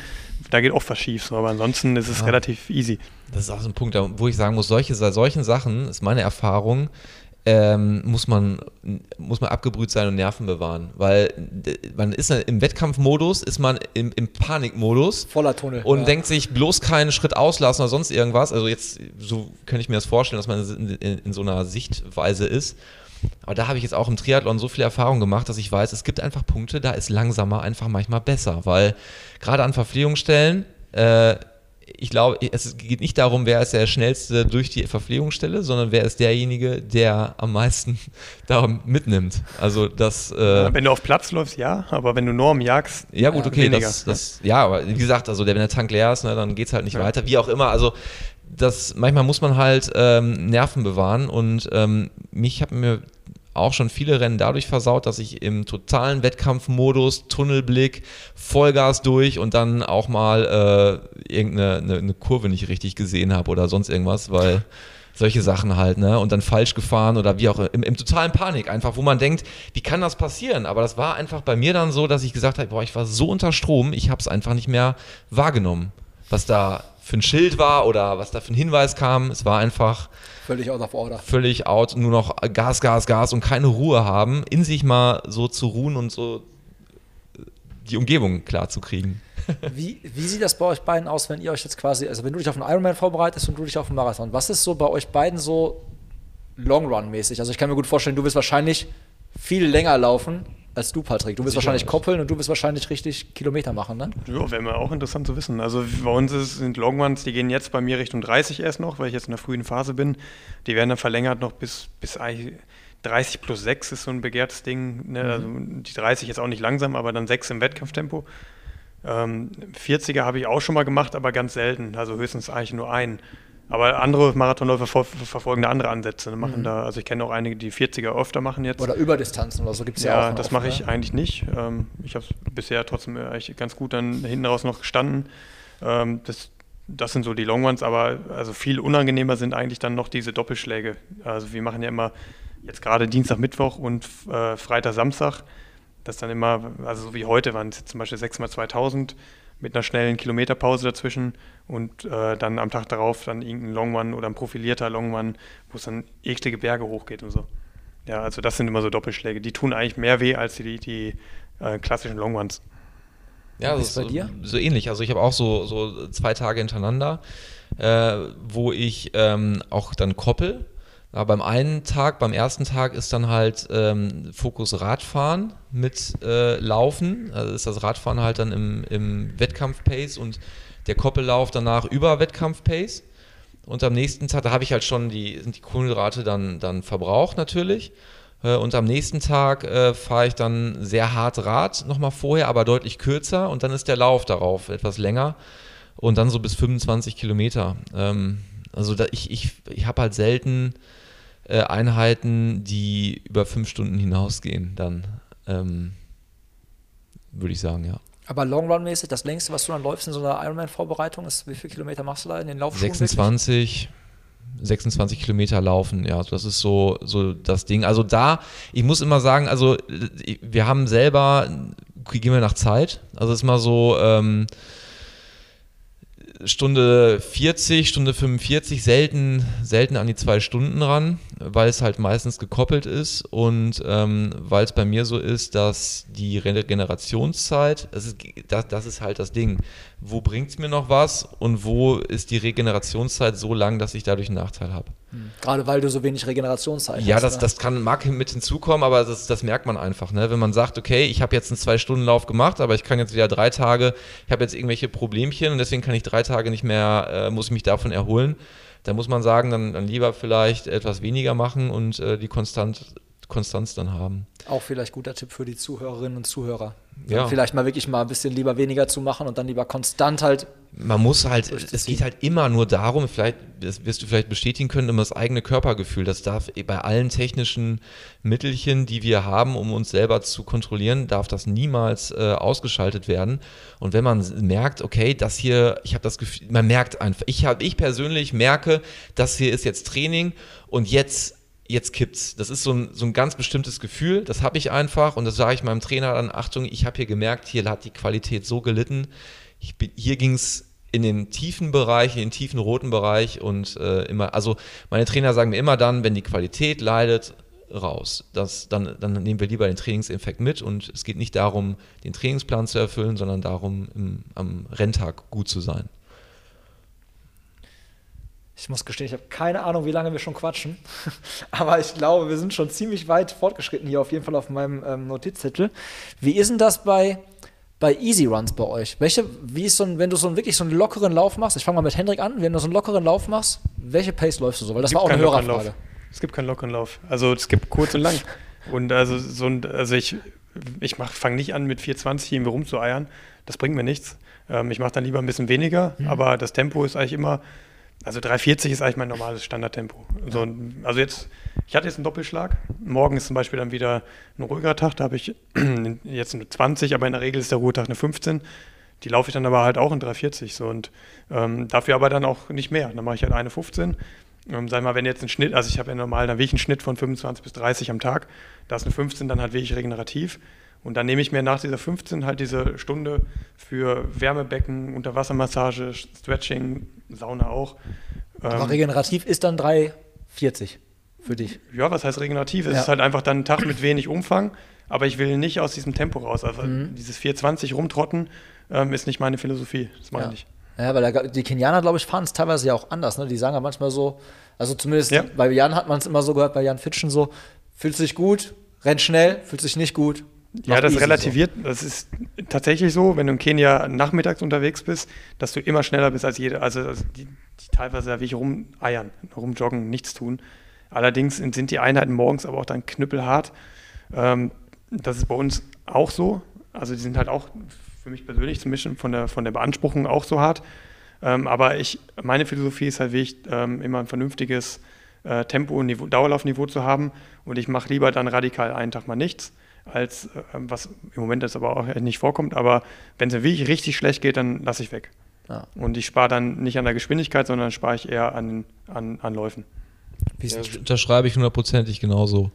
Da geht oft was schief, aber ansonsten ist es ja. relativ easy. Das ist auch so ein Punkt, wo ich sagen muss, solche, solchen Sachen ist meine Erfahrung, ähm, muss, man, muss man abgebrüht sein und Nerven bewahren. Weil man ist im Wettkampfmodus, ist man im, im Panikmodus. Voller Tunnel. Und ja. denkt sich bloß keinen Schritt auslassen oder sonst irgendwas. Also jetzt, so könnte ich mir das vorstellen, dass man in, in, in so einer Sichtweise ist. Aber da habe ich jetzt auch im Triathlon so viel Erfahrung gemacht, dass ich weiß, es gibt einfach Punkte, da ist langsamer einfach manchmal besser. Weil gerade an Verpflegungsstellen, äh, ich glaube, es geht nicht darum, wer ist der schnellste durch die Verpflegungsstelle, sondern wer ist derjenige, der am meisten da mitnimmt. Also das. Äh wenn du auf Platz läufst, ja, aber wenn du Norm jagst, ja gut, okay, weniger. Das, das, ja, aber wie gesagt, also der, wenn der Tank leer ist, ne, dann geht es halt nicht ja. weiter. Wie auch immer, also das manchmal muss man halt ähm, Nerven bewahren und ähm, mich habe mir auch schon viele Rennen dadurch versaut, dass ich im totalen Wettkampfmodus, Tunnelblick, Vollgas durch und dann auch mal äh, irgendeine eine, eine Kurve nicht richtig gesehen habe oder sonst irgendwas, weil solche Sachen halt, ne? Und dann falsch gefahren oder wie auch im, im totalen Panik einfach, wo man denkt, wie kann das passieren? Aber das war einfach bei mir dann so, dass ich gesagt habe, boah, ich war so unter Strom, ich habe es einfach nicht mehr wahrgenommen, was da für ein Schild war oder was da für ein Hinweis kam. Es war einfach völlig out of order. Völlig out, nur noch Gas, Gas, Gas und keine Ruhe haben, in sich mal so zu ruhen und so äh, die Umgebung klar zu kriegen. Wie, wie sieht das bei euch beiden aus, wenn ihr euch jetzt quasi, also wenn du dich auf einen Ironman vorbereitest und du dich auf einen Marathon, was ist so bei euch beiden so Long Run mäßig? Also ich kann mir gut vorstellen, du wirst wahrscheinlich viel länger laufen als du, Patrick. Du wirst wahrscheinlich koppeln und du wirst wahrscheinlich richtig Kilometer machen, ne? Ja, wäre mir auch interessant zu wissen. Also bei uns ist, sind Longruns, die gehen jetzt bei mir Richtung 30 erst noch, weil ich jetzt in der frühen Phase bin. Die werden dann verlängert noch bis, bis 30 plus 6 ist so ein begehrtes Ding. Ne? Mhm. Also die 30 ist auch nicht langsam, aber dann 6 im Wettkampftempo. Ähm, 40er habe ich auch schon mal gemacht, aber ganz selten. Also höchstens eigentlich nur einen. Aber andere Marathonläufer ver verfolgen da andere Ansätze. Ne? Machen mhm. da, also ich kenne auch einige, die 40er öfter machen jetzt. Oder Überdistanzen oder so gibt es ja, ja auch. Ja, das mache ich ne? eigentlich nicht. Ähm, ich habe bisher trotzdem eigentlich ganz gut dann hinten raus noch gestanden. Ähm, das, das sind so die Long Ones, aber also viel unangenehmer sind eigentlich dann noch diese Doppelschläge. Also wir machen ja immer jetzt gerade Dienstag, Mittwoch und äh, Freitag, Samstag. Das dann immer, also so wie heute waren es zum Beispiel 6 x 2000 mit einer schnellen Kilometerpause dazwischen und äh, dann am Tag darauf dann irgendein Longman oder ein profilierter Longman, wo es dann eklige Berge hochgeht und so. Ja, also das sind immer so Doppelschläge. Die tun eigentlich mehr weh als die, die äh, klassischen Longmans. Ja, das ist bei dir? So, ähnlich. Also ich habe auch so, so zwei Tage hintereinander, äh, wo ich ähm, auch dann koppel ja, beim einen Tag, beim ersten Tag ist dann halt ähm, Fokus Radfahren mit äh, Laufen. Also ist das Radfahren halt dann im, im Wettkampf-Pace und der Koppellauf danach über Wettkampf-Pace. Und am nächsten Tag, da habe ich halt schon die, sind die Kohlenhydrate dann, dann verbraucht natürlich. Äh, und am nächsten Tag äh, fahre ich dann sehr hart Rad, nochmal vorher, aber deutlich kürzer. Und dann ist der Lauf darauf etwas länger. Und dann so bis 25 Kilometer. Ähm, also da, ich, ich, ich habe halt selten äh, Einheiten, die über fünf Stunden hinausgehen, dann ähm, würde ich sagen, ja. Aber Long Run mäßig, das längste, was du dann läufst in so einer Ironman-Vorbereitung, ist, wie viele Kilometer machst du da in den Laufschuhen? 26. 26 Kilometer laufen, ja, das ist so, so das Ding. Also da, ich muss immer sagen, also wir haben selber, gehen wir nach Zeit, also es ist mal so, ähm, Stunde 40, Stunde 45, selten, selten an die zwei Stunden ran. Weil es halt meistens gekoppelt ist und ähm, weil es bei mir so ist, dass die Regenerationszeit, das ist, das, das ist halt das Ding. Wo bringt es mir noch was und wo ist die Regenerationszeit so lang, dass ich dadurch einen Nachteil habe? Hm. Gerade weil du so wenig Regenerationszeit ja, hast. Ja, das, das kann, mag mit hinzukommen, aber das, das merkt man einfach. Ne? Wenn man sagt, okay, ich habe jetzt einen Zwei-Stunden-Lauf gemacht, aber ich kann jetzt wieder drei Tage, ich habe jetzt irgendwelche Problemchen und deswegen kann ich drei Tage nicht mehr, äh, muss ich mich davon erholen da muss man sagen, dann, dann lieber vielleicht etwas weniger machen und äh, die Konstant, Konstanz dann haben. Auch vielleicht guter Tipp für die Zuhörerinnen und Zuhörer. Ja. Vielleicht mal wirklich mal ein bisschen lieber weniger zu machen und dann lieber konstant halt. Man muss halt, es geht halt immer nur darum, vielleicht, das wirst du vielleicht bestätigen können, um das eigene Körpergefühl. Das darf bei allen technischen Mittelchen, die wir haben, um uns selber zu kontrollieren, darf das niemals äh, ausgeschaltet werden. Und wenn man merkt, okay, das hier, ich habe das Gefühl, man merkt einfach, ich, hab, ich persönlich merke, das hier ist jetzt Training und jetzt jetzt kippt's. Das ist so ein, so ein ganz bestimmtes Gefühl, das habe ich einfach und das sage ich meinem Trainer dann, Achtung, ich habe hier gemerkt, hier hat die Qualität so gelitten. Bin, hier ging es in den tiefen Bereich, in den tiefen roten Bereich und äh, immer, also meine Trainer sagen mir immer dann, wenn die Qualität leidet, raus. Das, dann, dann nehmen wir lieber den Trainingseffekt mit und es geht nicht darum, den Trainingsplan zu erfüllen, sondern darum, im, am Renntag gut zu sein. Ich muss gestehen, ich habe keine Ahnung, wie lange wir schon quatschen. Aber ich glaube, wir sind schon ziemlich weit fortgeschritten hier, auf jeden Fall auf meinem ähm, Notizzettel. Wie ist denn das bei, bei Easy Runs bei euch? Welche, wie ist so ein, wenn du so einen, wirklich so einen lockeren Lauf machst, ich fange mal mit Hendrik an, wenn du so einen lockeren Lauf machst, welche Pace läufst du so? Weil das war auch eine Hörerfrage. Es gibt keinen lockeren Lauf. Also es gibt kurz und lang. Und also so ein, also ich, ich fange nicht an mit 420 irgendwie rumzueiern. Das bringt mir nichts. Ähm, ich mache dann lieber ein bisschen weniger, mhm. aber das Tempo ist eigentlich immer also 3,40 ist eigentlich mein normales Standardtempo. So, also jetzt, ich hatte jetzt einen Doppelschlag. Morgen ist zum Beispiel dann wieder ein ruhiger Tag. Da habe ich jetzt eine 20, aber in der Regel ist der Ruhetag eine 15. Die laufe ich dann aber halt auch in 3,40. So, und ähm, dafür aber dann auch nicht mehr. Dann mache ich halt eine 15. Ähm, sag mal, wenn jetzt ein Schnitt, also ich habe ja normal dann wirklich einen Schnitt von 25 bis 30 am Tag. Da ist eine 15 dann halt wirklich regenerativ. Und dann nehme ich mir nach dieser 15 halt diese Stunde für Wärmebecken, Unterwassermassage, Stretching, Sauna auch. Aber ähm, regenerativ ist dann 3,40 für dich. Ja, was heißt regenerativ? Es ja. ist halt einfach dann ein Tag mit wenig Umfang, aber ich will nicht aus diesem Tempo raus. Also mhm. dieses 420 rumtrotten ähm, ist nicht meine Philosophie. Das meine ja. ich. Ja, weil da, die Kenianer, glaube ich, fahren es teilweise ja auch anders. Ne? Die sagen ja manchmal so, also zumindest ja. bei Jan hat man es immer so gehört, bei Jan Fitschen so, fühlt sich gut, rennt schnell, fühlt sich nicht gut, ja, das relativiert, so. das ist tatsächlich so, wenn du in Kenia nachmittags unterwegs bist, dass du immer schneller bist als jeder, also, also die, die, teilweise da wirklich rumeiern, rumjoggen, nichts tun. Allerdings sind die Einheiten morgens aber auch dann knüppelhart. Ähm, das ist bei uns auch so. Also die sind halt auch für mich persönlich zum Beispiel von der, von der Beanspruchung auch so hart. Ähm, aber ich, meine Philosophie ist halt wirklich, ähm, immer ein vernünftiges äh, Tempo, Niveau, Dauerlaufniveau zu haben. Und ich mache lieber dann radikal einen Tag mal nichts als äh, was im Moment jetzt aber auch nicht vorkommt. Aber wenn es mir wirklich richtig schlecht geht, dann lasse ich weg. Ja. Und ich spare dann nicht an der Geschwindigkeit, sondern spare ich eher an, an, an Läufen. Ja, da schreibe ich hundertprozentig genauso.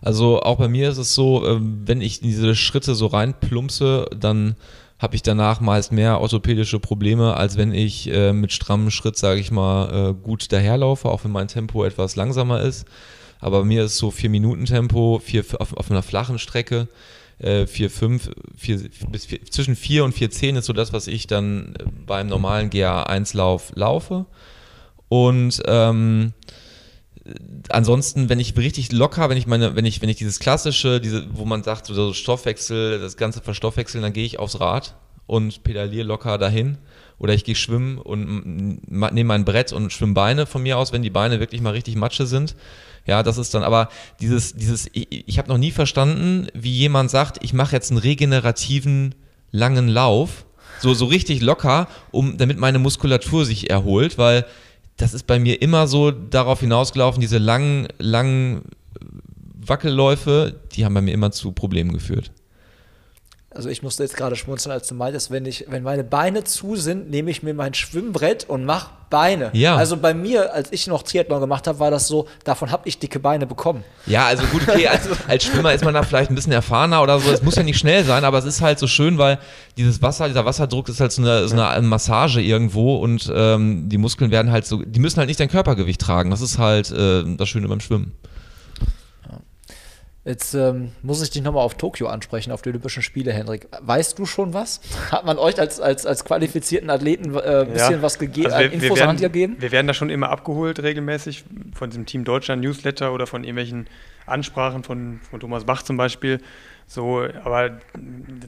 Also auch bei mir ist es so, ähm, wenn ich in diese Schritte so reinplumpse, dann habe ich danach meist mehr orthopädische Probleme, als wenn ich äh, mit strammem Schritt, sage ich mal, äh, gut daherlaufe, auch wenn mein Tempo etwas langsamer ist. Aber bei mir ist so 4-Minuten-Tempo, vier, auf, auf einer flachen Strecke. Äh, 4, 5, 4, bis 4, zwischen 4 und 4,10 ist so das, was ich dann beim normalen GA1-Lauf laufe. Und ähm, ansonsten, wenn ich richtig locker, wenn ich meine, wenn ich, wenn ich dieses klassische, diese, wo man sagt, so Stoffwechsel, das ganze verstoffwechseln, dann gehe ich aufs Rad und pedaliere locker dahin. Oder ich gehe schwimmen und nehme mein Brett und schwimme Beine von mir aus, wenn die Beine wirklich mal richtig Matsche sind. Ja, das ist dann aber dieses, dieses, ich, ich habe noch nie verstanden, wie jemand sagt, ich mache jetzt einen regenerativen langen Lauf, so, so richtig locker, um, damit meine Muskulatur sich erholt, weil das ist bei mir immer so darauf hinausgelaufen, diese langen, langen Wackelläufe, die haben bei mir immer zu Problemen geführt. Also ich musste jetzt gerade schmunzeln, als du meintest, wenn ich, wenn meine Beine zu sind, nehme ich mir mein Schwimmbrett und mache Beine. Ja. Also bei mir, als ich noch Triathlon gemacht habe, war das so, davon habe ich dicke Beine bekommen. Ja, also gut, okay, als, als Schwimmer ist man da vielleicht ein bisschen erfahrener oder so. Es muss ja nicht schnell sein, aber es ist halt so schön, weil dieses Wasser, dieser Wasserdruck ist halt so eine, so eine Massage irgendwo und ähm, die Muskeln werden halt so, die müssen halt nicht dein Körpergewicht tragen. Das ist halt äh, das Schöne beim Schwimmen. Jetzt ähm, muss ich dich nochmal auf Tokio ansprechen, auf die Olympischen Spiele, Hendrik. Weißt du schon was? Hat man euch als, als, als qualifizierten Athleten äh, ein bisschen Ja. was gegeben, Also wir, Infos wir werden, Hand gegeben? Wir werden da schon immer abgeholt regelmäßig von diesem Team Deutschland Newsletter oder von irgendwelchen Ansprachen von, von Thomas Bach zum Beispiel. So, aber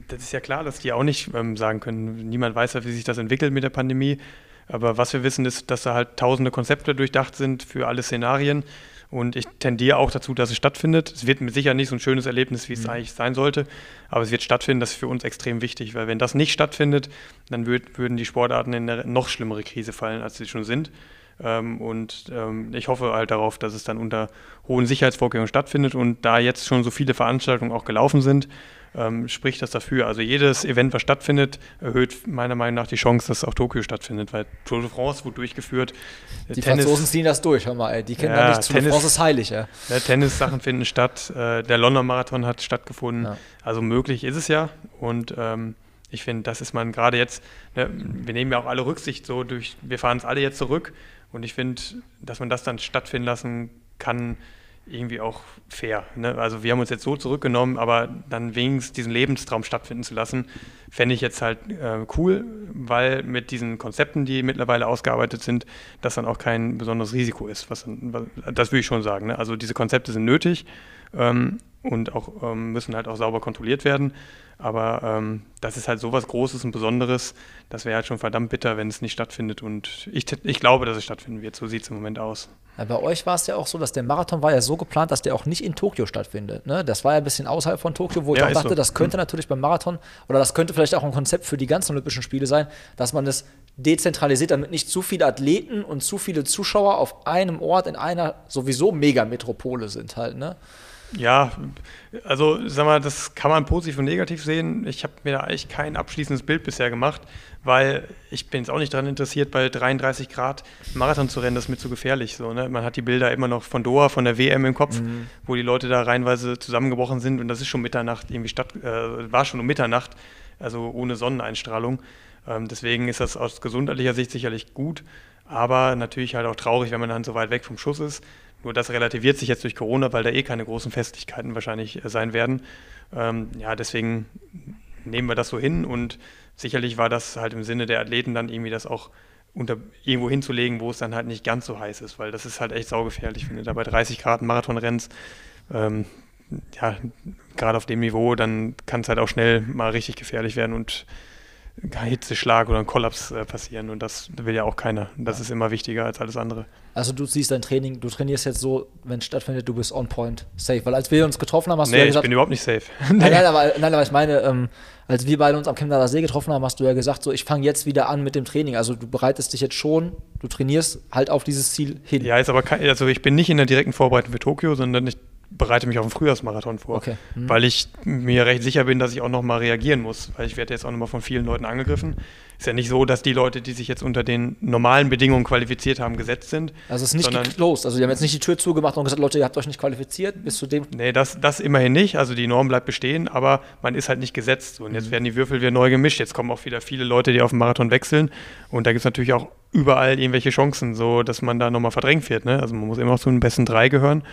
das ist ja klar, dass die auch nicht ähm, sagen können. Niemand weiß ja, wie sich das entwickelt mit der Pandemie. Aber was wir wissen, ist, dass da halt tausende Konzepte durchdacht sind für alle Szenarien. Und ich tendiere auch dazu, dass es stattfindet. Es wird mit Sicherheit nicht so ein schönes Erlebnis, wie es eigentlich sein sollte, aber es wird stattfinden. Das ist für uns extrem wichtig, weil wenn das nicht stattfindet, dann würd, würden die Sportarten in eine noch schlimmere Krise fallen, als sie schon sind. Ähm, und ähm, ich hoffe halt darauf, dass es dann unter hohen Sicherheitsvorkehrungen stattfindet. Und da jetzt schon so viele Veranstaltungen auch gelaufen sind, ähm, spricht das dafür. Also jedes Event, was stattfindet, erhöht meiner Meinung nach die Chance, dass auch Tokio stattfindet, weil Tour de France wurde durchgeführt. Die Franzosen ziehen das durch, hör mal, ey. Die kennen Ja, nichts zu. Tennis- France ist heilig, ey. Ja, Tennissachen finden statt, äh, der London Marathon hat stattgefunden. Ja. Also möglich ist es ja. Und ähm, ich finde, das ist man gerade jetzt, ne, wir nehmen ja auch alle Rücksicht so durch, wir fahren es alle jetzt zurück. Und ich finde, dass man das dann stattfinden lassen kann, irgendwie auch fair. Ne? Also wir haben uns jetzt so zurückgenommen, aber dann wenigstens diesen Lebenstraum stattfinden zu lassen, fände ich jetzt halt äh, cool, weil mit diesen Konzepten, die mittlerweile ausgearbeitet sind, das dann auch kein besonderes Risiko ist. Was, was, das würde ich schon sagen. Ne? Also diese Konzepte sind nötig ähm, und auch ähm, müssen halt auch sauber kontrolliert werden. Aber ähm, das ist halt so was Großes und Besonderes. Das wäre halt schon verdammt bitter, wenn es nicht stattfindet. Und ich, ich glaube, dass es stattfinden wird. So sieht es im Moment aus. Ja, bei euch war es ja auch so, dass der Marathon war ja so geplant, dass der auch nicht in Tokio stattfindet. Ne? Das war ja ein bisschen außerhalb von Tokio, wo ich Ja, dachte, so. das könnte natürlich beim Marathon oder das könnte vielleicht auch ein Konzept für die ganzen Olympischen Spiele sein, dass man es dezentralisiert, damit nicht zu viele Athleten und zu viele Zuschauer auf einem Ort in einer sowieso Megametropole sind halt. Ne? Ja, also sag mal, das kann man positiv und negativ sehen. Ich habe mir da eigentlich kein abschließendes Bild bisher gemacht, weil ich bin jetzt auch nicht daran interessiert, bei 33 Grad Marathon zu rennen, das ist mir zu gefährlich. So, ne? Man hat die Bilder immer noch von Doha, von der WM im Kopf, wo die Leute da reihenweise zusammengebrochen sind und das ist schon Mitternacht, irgendwie statt, äh, war schon um Mitternacht, also ohne Sonneneinstrahlung. Ähm, deswegen ist das aus gesundheitlicher Sicht sicherlich gut, aber natürlich halt auch traurig, wenn man dann so weit weg vom Schuss ist. Nur das relativiert sich jetzt durch Corona, weil da eh keine großen Festlichkeiten wahrscheinlich äh, sein werden. Ähm, ja, deswegen nehmen wir das so hin und sicherlich war das halt im Sinne der Athleten dann irgendwie das auch unter, irgendwo hinzulegen, wo es dann halt nicht ganz so heiß ist, weil das ist halt echt saugefährlich, wenn du da bei 30 Grad einen Marathon rennst. Ähm, ja, gerade auf dem Niveau, dann kann es halt auch schnell mal richtig gefährlich werden und Hitzeschlag oder ein Kollaps äh, passieren und das will ja auch keiner. Das ist immer wichtiger als alles andere. Also du siehst dein Training, du trainierst jetzt so, wenn es stattfindet, du bist on point, safe. Weil als wir uns getroffen haben, hast du Nee, ja ich gesagt, bin überhaupt nicht safe. Nein, nein, aber, nein, aber ich meine, ähm, als wir beide uns am Chemnader See getroffen haben, hast du ja gesagt, so ich fange jetzt wieder an mit dem Training. Also du bereitest dich jetzt schon, du trainierst halt auf dieses Ziel hin. Ja, ist aber kein, also ich bin nicht in der direkten Vorbereitung für Tokio, sondern ich bereite mich auf den Frühjahrsmarathon vor, Okay. Mhm. weil ich mir recht sicher bin, dass ich auch nochmal reagieren muss, weil ich werde jetzt auch nochmal von vielen Leuten angegriffen. Ist ja nicht so, dass die Leute, die sich jetzt unter den normalen Bedingungen qualifiziert haben, gesetzt sind. Also es ist nicht geclosed. Also die haben jetzt nicht die Tür zugemacht und gesagt, Leute, ihr habt euch nicht qualifiziert bis zu dem. Nee, das, das immerhin nicht. Also die Norm bleibt bestehen, aber man ist halt nicht gesetzt. Und jetzt werden die Würfel wieder neu gemischt. Jetzt kommen auch wieder viele Leute, die auf den Marathon wechseln. Und da gibt es natürlich auch überall irgendwelche Chancen, so dass man da nochmal verdrängt wird. Ne? Also man muss immer noch zu den besten drei gehören.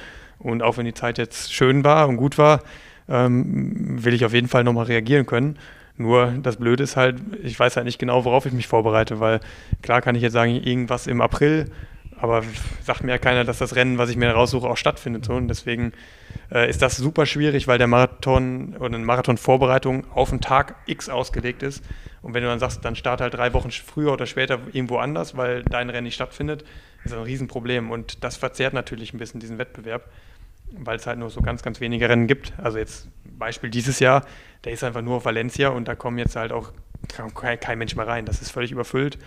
Und auch wenn die Zeit jetzt schön war und gut war, ähm, will ich auf jeden Fall nochmal reagieren können. Nur das Blöde ist halt, ich weiß halt nicht genau, worauf ich mich vorbereite, weil klar kann ich jetzt sagen, irgendwas im April, aber sagt mir ja keiner, dass das Rennen, was ich mir raussuche, auch stattfindet. So. Und deswegen äh, ist das super schwierig, weil der Marathon oder eine Marathonvorbereitung auf den Tag X ausgelegt ist. Und wenn du dann sagst, dann start halt drei Wochen früher oder später irgendwo anders, weil dein Rennen nicht stattfindet, ist ein Riesenproblem. Und das verzerrt natürlich ein bisschen diesen Wettbewerb, weil es halt nur so ganz, ganz wenige Rennen gibt. Also jetzt Beispiel dieses Jahr, der ist einfach nur auf Valencia und da kommen jetzt halt auch kein, kein Mensch mehr rein. Das ist völlig überfüllt.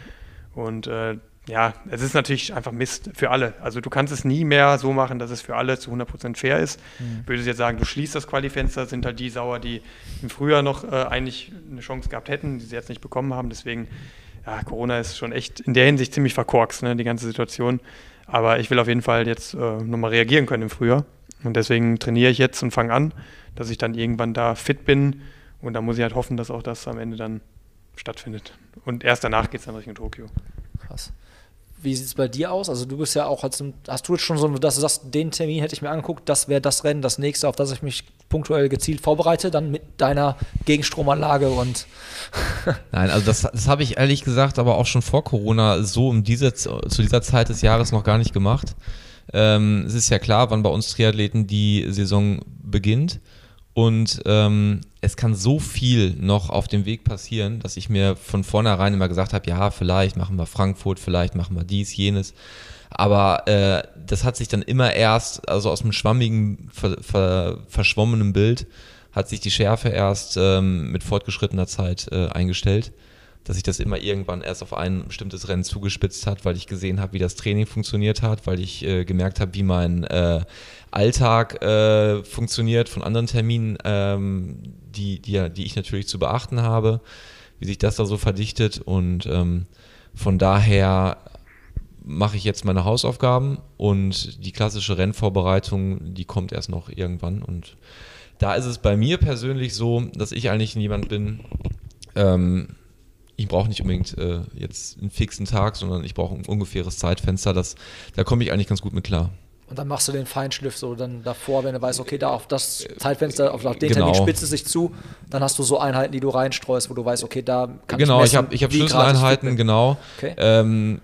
Und äh, ja, es ist natürlich einfach Mist für alle. Also du kannst es nie mehr so machen, dass es für alle zu 100% fair ist. Mhm. Würde ich jetzt sagen, du schließt das Qualifenster, sind halt die sauer, die im Frühjahr noch äh, eigentlich eine Chance gehabt hätten, die sie jetzt nicht bekommen haben. Deswegen, ja, Corona ist schon echt in der Hinsicht ziemlich verkorkst, ne, die ganze Situation. Aber ich will auf jeden Fall jetzt äh, nochmal reagieren können im Frühjahr. Und deswegen trainiere ich jetzt und fange an, dass ich dann irgendwann da fit bin. Und da muss ich halt hoffen, dass auch das am Ende dann stattfindet. Und erst danach geht es dann Richtung Tokio. Krass. Wie sieht es bei dir aus? Also du bist ja auch, hast du jetzt schon so, dass du sagst, den Termin hätte ich mir angeguckt, das wäre das Rennen, das nächste, auf das ich mich punktuell gezielt vorbereite, dann mit deiner Gegenstromanlage und Nein, also das, das habe ich ehrlich gesagt aber auch schon vor Corona so um diese, zu dieser Zeit des Jahres noch gar nicht gemacht. Ähm, es ist ja klar, wann bei uns Triathleten die Saison beginnt. Und ähm, es kann so viel noch auf dem Weg passieren, dass ich mir von vornherein immer gesagt habe, ja, vielleicht machen wir Frankfurt, vielleicht machen wir dies, jenes. Aber äh, das hat sich dann immer erst, also aus einem schwammigen, ver, ver, verschwommenen Bild, hat sich die Schärfe erst ähm, mit fortgeschrittener Zeit äh, eingestellt, dass sich das immer irgendwann erst auf ein bestimmtes Rennen zugespitzt hat, weil ich gesehen habe, wie das Training funktioniert hat, weil ich äh, gemerkt habe, wie mein äh, Alltag äh, funktioniert von anderen Terminen, ähm, die, die, die ich natürlich zu beachten habe, wie sich das da so verdichtet. Und ähm, von daher mache ich jetzt meine Hausaufgaben und die klassische Rennvorbereitung, die kommt erst noch irgendwann. Und da ist es bei mir persönlich so, dass ich eigentlich jemand bin, ähm, ich brauche nicht unbedingt äh, jetzt einen fixen Tag, sondern ich brauche ein ungefähres Zeitfenster. Das, da komme ich eigentlich ganz gut mit klar. Und dann machst du den Feinschliff so dann davor, wenn du weißt, okay, da auf das Zeitfenster, auf den genau. Termin spitzt es sich zu, dann hast du so Einheiten, die du reinstreust, wo du weißt, okay, da kann genau, ich Genau, ich habe hab Schlüsseleinheiten, genau. Okay. Ähm,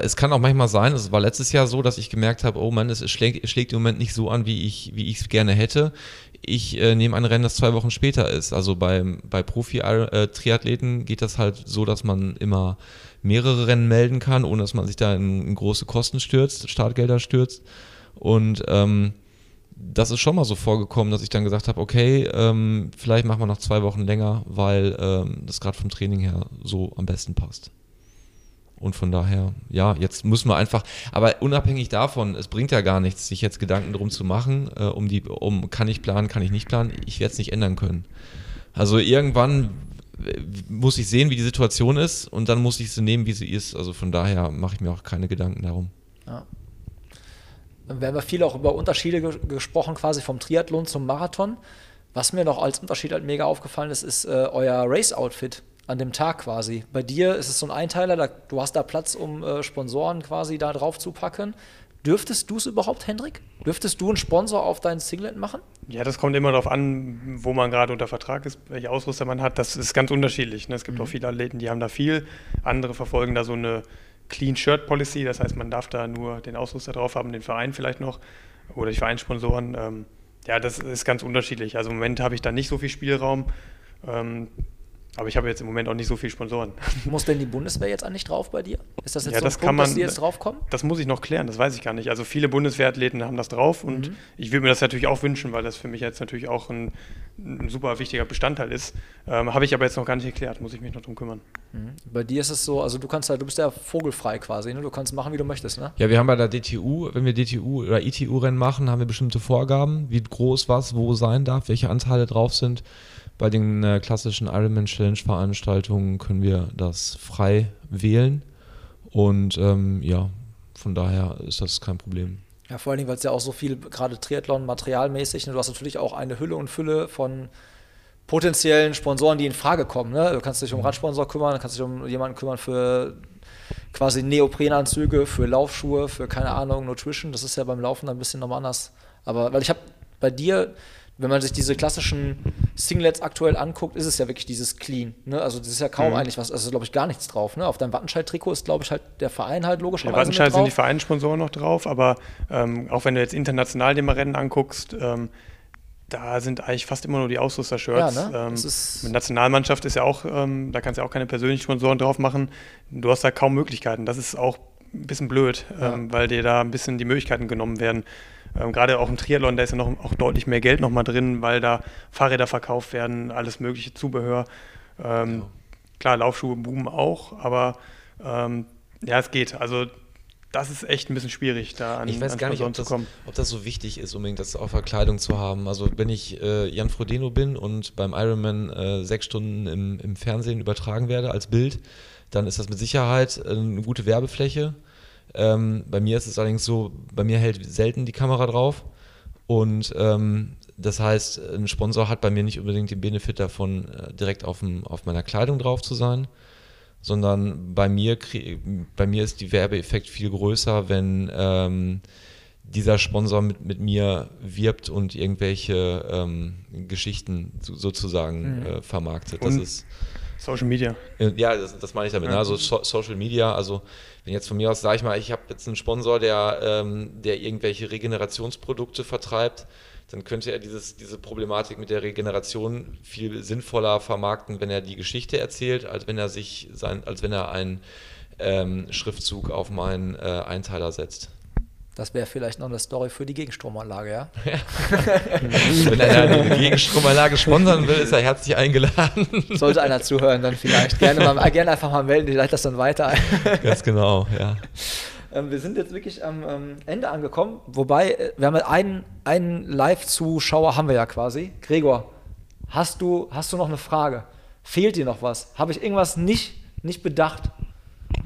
es kann auch manchmal sein, es war letztes Jahr so, dass ich gemerkt habe, oh Mann, es schlägt, schlägt im Moment nicht so an, wie ich wie es gerne hätte. Ich äh, nehme ein Rennen, das zwei Wochen später ist. Also bei, bei Profi-Triathleten geht das halt so, dass man immer mehrere Rennen melden kann, ohne dass man sich da in, in große Kosten stürzt, Startgelder stürzt. Und ähm, das ist schon mal so vorgekommen, dass ich dann gesagt habe, okay, ähm, vielleicht machen wir noch zwei Wochen länger, weil ähm, das gerade vom Training her so am besten passt. Und von daher, ja, jetzt müssen wir einfach, aber unabhängig davon, es bringt ja gar nichts, sich jetzt Gedanken drum zu machen, äh, um die, um kann ich planen, kann ich nicht planen, ich werde es nicht ändern können. Also irgendwann äh, muss ich sehen, wie die Situation ist und dann muss ich sie nehmen, wie sie ist. Also von daher mache ich mir auch keine Gedanken darum. Ja. Wir haben ja viel auch über Unterschiede ge gesprochen, quasi vom Triathlon zum Marathon. Was mir noch als Unterschied halt mega aufgefallen ist, ist äh, euer Race-Outfit an dem Tag quasi. Bei dir ist es so ein Einteiler, da, du hast da Platz, um äh, Sponsoren quasi da drauf zu packen. Dürftest du es überhaupt, Hendrik? Dürftest du einen Sponsor auf dein Singlet machen? Ja, das kommt immer darauf an, wo man gerade unter Vertrag ist, welche Ausrüster man hat. Das ist ganz unterschiedlich. Ne? Es gibt mhm. auch viele Athleten, die haben da viel. Andere verfolgen da so eine Clean Shirt Policy, das heißt, man darf da nur den Ausrüster drauf haben, den Verein vielleicht noch oder die Vereinssponsoren. Ähm, ja, das ist ganz unterschiedlich. Also im Moment habe ich da nicht so viel Spielraum. Ähm, aber ich habe jetzt im Moment auch nicht so viele Sponsoren. Muss denn die Bundeswehr jetzt eigentlich drauf bei dir? Ist das jetzt ja, so ein das Punkt, man, dass die jetzt draufkommen? Das muss ich noch klären, das weiß ich gar nicht. Also viele Bundeswehrathleten haben das drauf und mhm. ich würde mir das natürlich auch wünschen, weil das für mich jetzt natürlich auch ein, ein super wichtiger Bestandteil ist. Ähm, habe ich aber jetzt noch gar nicht erklärt, muss ich mich noch drum kümmern. Mhm. Bei dir ist es so, also du kannst ja, du bist ja vogelfrei quasi, ne? du kannst machen, wie du möchtest, ne? Ja, wir haben bei der DTU, wenn wir DTU oder ITU-Rennen machen, haben wir bestimmte Vorgaben, wie groß was wo sein darf, welche Anteile drauf sind. Bei den äh, klassischen Ironman Challenge Veranstaltungen können wir das frei wählen und ähm, ja, von daher ist das kein Problem. Ja, vor allen Dingen, weil es ja auch so viel, gerade Triathlon materialmäßig, ne, du hast natürlich auch eine Hülle und Fülle von potenziellen Sponsoren, die in Frage kommen. Ne? Du kannst dich um mhm. Radsponsor kümmern, du kannst dich um jemanden kümmern für quasi Neoprenanzüge, für Laufschuhe, für keine Ahnung, Nutrition. Das ist ja beim Laufen ein bisschen nochmal anders. Aber weil ich habe bei dir wenn man sich diese klassischen Singlets aktuell anguckt, ist es ja wirklich dieses Clean. Ne? Also das ist ja kaum mhm. eigentlich was, also glaube ich gar nichts drauf. Ne? Auf deinem Wattenscheid-Trikot ist, glaube ich, halt der Verein halt logischerweise. Der Wattenscheid sind die Vereinssponsoren noch drauf, aber ähm, auch wenn du jetzt international den Rennen anguckst, ähm, da sind eigentlich fast immer nur die Ausrüster-Shirts. Ja, ne? ähm, mit Nationalmannschaft ist ja auch, ähm, da kannst du ja auch keine persönlichen Sponsoren drauf machen. Du hast da kaum Möglichkeiten. Das ist auch ein bisschen blöd, ja. ähm, weil dir da ein bisschen die Möglichkeiten genommen werden. Ähm, Gerade auch im Triathlon, da ist ja noch auch deutlich mehr Geld nochmal drin, weil da Fahrräder verkauft werden, alles mögliche Zubehör. Ähm, ja. Klar, Laufschuhe boomen auch, aber ähm, Ja, es geht. Also das ist echt ein bisschen schwierig, da an Ich weiß gar nicht, ob das, kommen. ob das so wichtig ist, unbedingt das auf Verkleidung zu haben. Also wenn ich äh, Jan Frodeno bin und beim Ironman äh, sechs Stunden im, im Fernsehen übertragen werde als Bild, dann ist das mit Sicherheit äh, eine gute Werbefläche. Ähm, bei mir ist es allerdings so, bei mir hält selten die Kamera drauf. Und ähm, das heißt, ein Sponsor hat bei mir nicht unbedingt den Benefit davon, äh, direkt auf, dem, auf meiner Kleidung drauf zu sein, sondern bei mir, bei mir ist die Werbeeffekt viel größer, wenn ähm, dieser Sponsor mit, mit mir wirbt und irgendwelche ähm, Geschichten so, sozusagen äh, vermarktet. Das Und- ist Social Media. äh, Ja, das, das meine ich damit. Ne? Also so Social Media, also wenn jetzt von mir aus, sage ich mal, ich habe jetzt einen Sponsor, der, ähm, der irgendwelche Regenerationsprodukte vertreibt, dann könnte er dieses, diese Problematik mit der Regeneration viel sinnvoller vermarkten, wenn er die Geschichte erzählt, als wenn er sich sein, als wenn er einen ähm, Schriftzug auf meinen äh, Einteiler setzt. Das wäre vielleicht noch eine Story für die Gegenstromanlage, ja? wenn er eine Gegenstromanlage sponsern will, ist er herzlich eingeladen. Sollte einer zuhören, dann vielleicht. Gerne, mal, gerne einfach mal melden, ich leite das dann weiter. Ganz genau, ja. Ähm, wir sind jetzt wirklich am ähm, Ende angekommen, wobei äh, wir haben einen, einen Live-Zuschauer haben wir ja quasi. Gregor, hast du, hast du noch eine Frage? Fehlt dir noch was? Habe ich irgendwas nicht, nicht bedacht?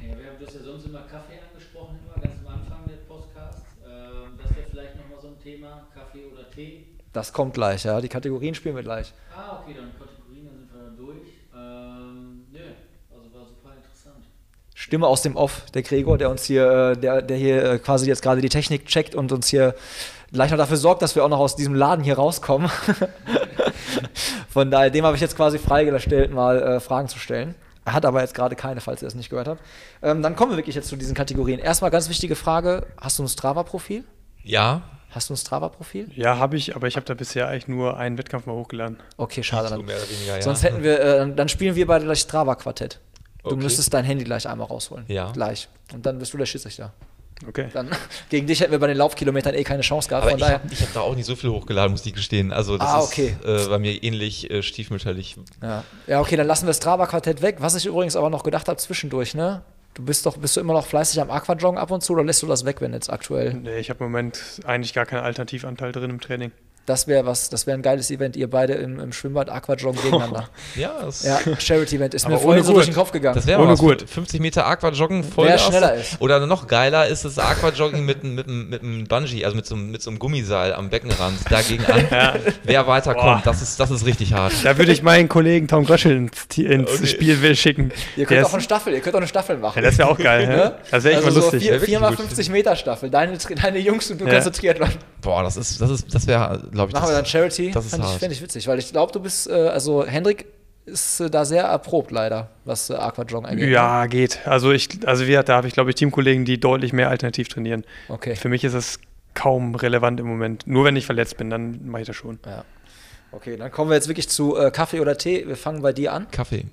Ja, wir haben das ja sonst immer Kaffee angesprochen, immer ganz am Anfang des Podcasts. Ähm, das wäre vielleicht nochmal so ein Thema, Kaffee oder Tee. Das kommt gleich, ja. Die Kategorien spielen wir gleich. Ah, okay, dann Kategorien, dann sind wir dann durch. Ähm, nö, also war super interessant. Stimme aus dem Off, der Gregor, der uns hier, äh, der, der hier äh, quasi jetzt gerade die Technik checkt und uns hier gleich noch dafür sorgt, dass wir auch noch aus diesem Laden hier rauskommen. Von daher, dem habe ich jetzt quasi freigestellt, mal äh, Fragen zu stellen. Er hat aber jetzt gerade keine, falls ihr das nicht gehört habt. Ähm, dann kommen wir wirklich jetzt zu diesen Kategorien. Erstmal ganz wichtige Frage: Hast du ein Strava-Profil? Ja, Hast du ein Strava-Profil? Ja, habe ich, aber ich habe da bisher eigentlich nur einen Wettkampf mal hochgeladen. Okay, schade. so Dann, mehr oder weniger, ja. Sonst hätten wir, äh, dann spielen wir beide gleich Strava-Quartett. Du Okay. müsstest dein Handy gleich einmal rausholen. Ja. Gleich. Und dann bist du der Schiedsrichter. Okay. Dann, gegen dich hätten wir bei den Laufkilometern eh keine Chance gehabt. Aber von ich habe hab da auch nicht so viel hochgeladen, muss ich gestehen. Also das Ah, okay. ist äh, bei mir ähnlich äh, stiefmütterlich. Ja. ja, okay, dann lassen wir das Strava-Quartett weg. Was ich übrigens aber noch gedacht habe zwischendurch, ne? Du bist doch, bist du immer noch fleißig am Aquajoggen ab und zu oder lässt du das weg, wenn jetzt aktuell? Nee, ich habe im Moment eigentlich gar keinen Alternativanteil drin im Training. Das wäre was, das wäre ein geiles Event, ihr beide im, im Schwimmbad Aquajoggen gegeneinander. Ja, das, Ja, Charity-Event ist mir Aber vorhin ohne so durch den Kopf gegangen. das wäre Ohne was. Gurt. 50 Meter Aquajoggen voll. Wer schneller ist. Oder noch geiler ist das Aquajoggen mit, einem- mit, einem- mit einem Bungee, also mit so, einem- mit so einem Gummiseil am Beckenrand dagegen an. Wer weiterkommt, Boah. das ist, das ist richtig hart. Da würde ich meinen Kollegen Tom Gröschel ins, ins Okay. Spiel will schicken. ihr Der könnt ist- auch eine Staffel, ihr könnt auch eine Staffel machen. ja, das wäre auch geil. Ne? ja? Das wäre echt also mal so lustig. vier, wirklich 4x50 Meter Staffel. Deine, deine Jungs und du Ja. kannst so Triathlon. Boah, das ist, das ist, das wäre, glaube ich, Machen wir dann das, Charity. das ist ich, hart. fänd ich witzig, weil ich glaube, du bist, äh, also Hendrik ist äh, da sehr erprobt leider, was äh, Aquajoggen angeht. Ja, geht. Also ich, also wir, da habe ich glaube ich Teamkollegen, die deutlich mehr alternativ trainieren. Okay. Für mich ist es kaum relevant im Moment. Nur wenn ich verletzt bin, dann mache ich das schon. Ja. Okay, dann kommen wir jetzt wirklich zu äh, Kaffee oder Tee. Wir fangen bei dir an. Kaffee.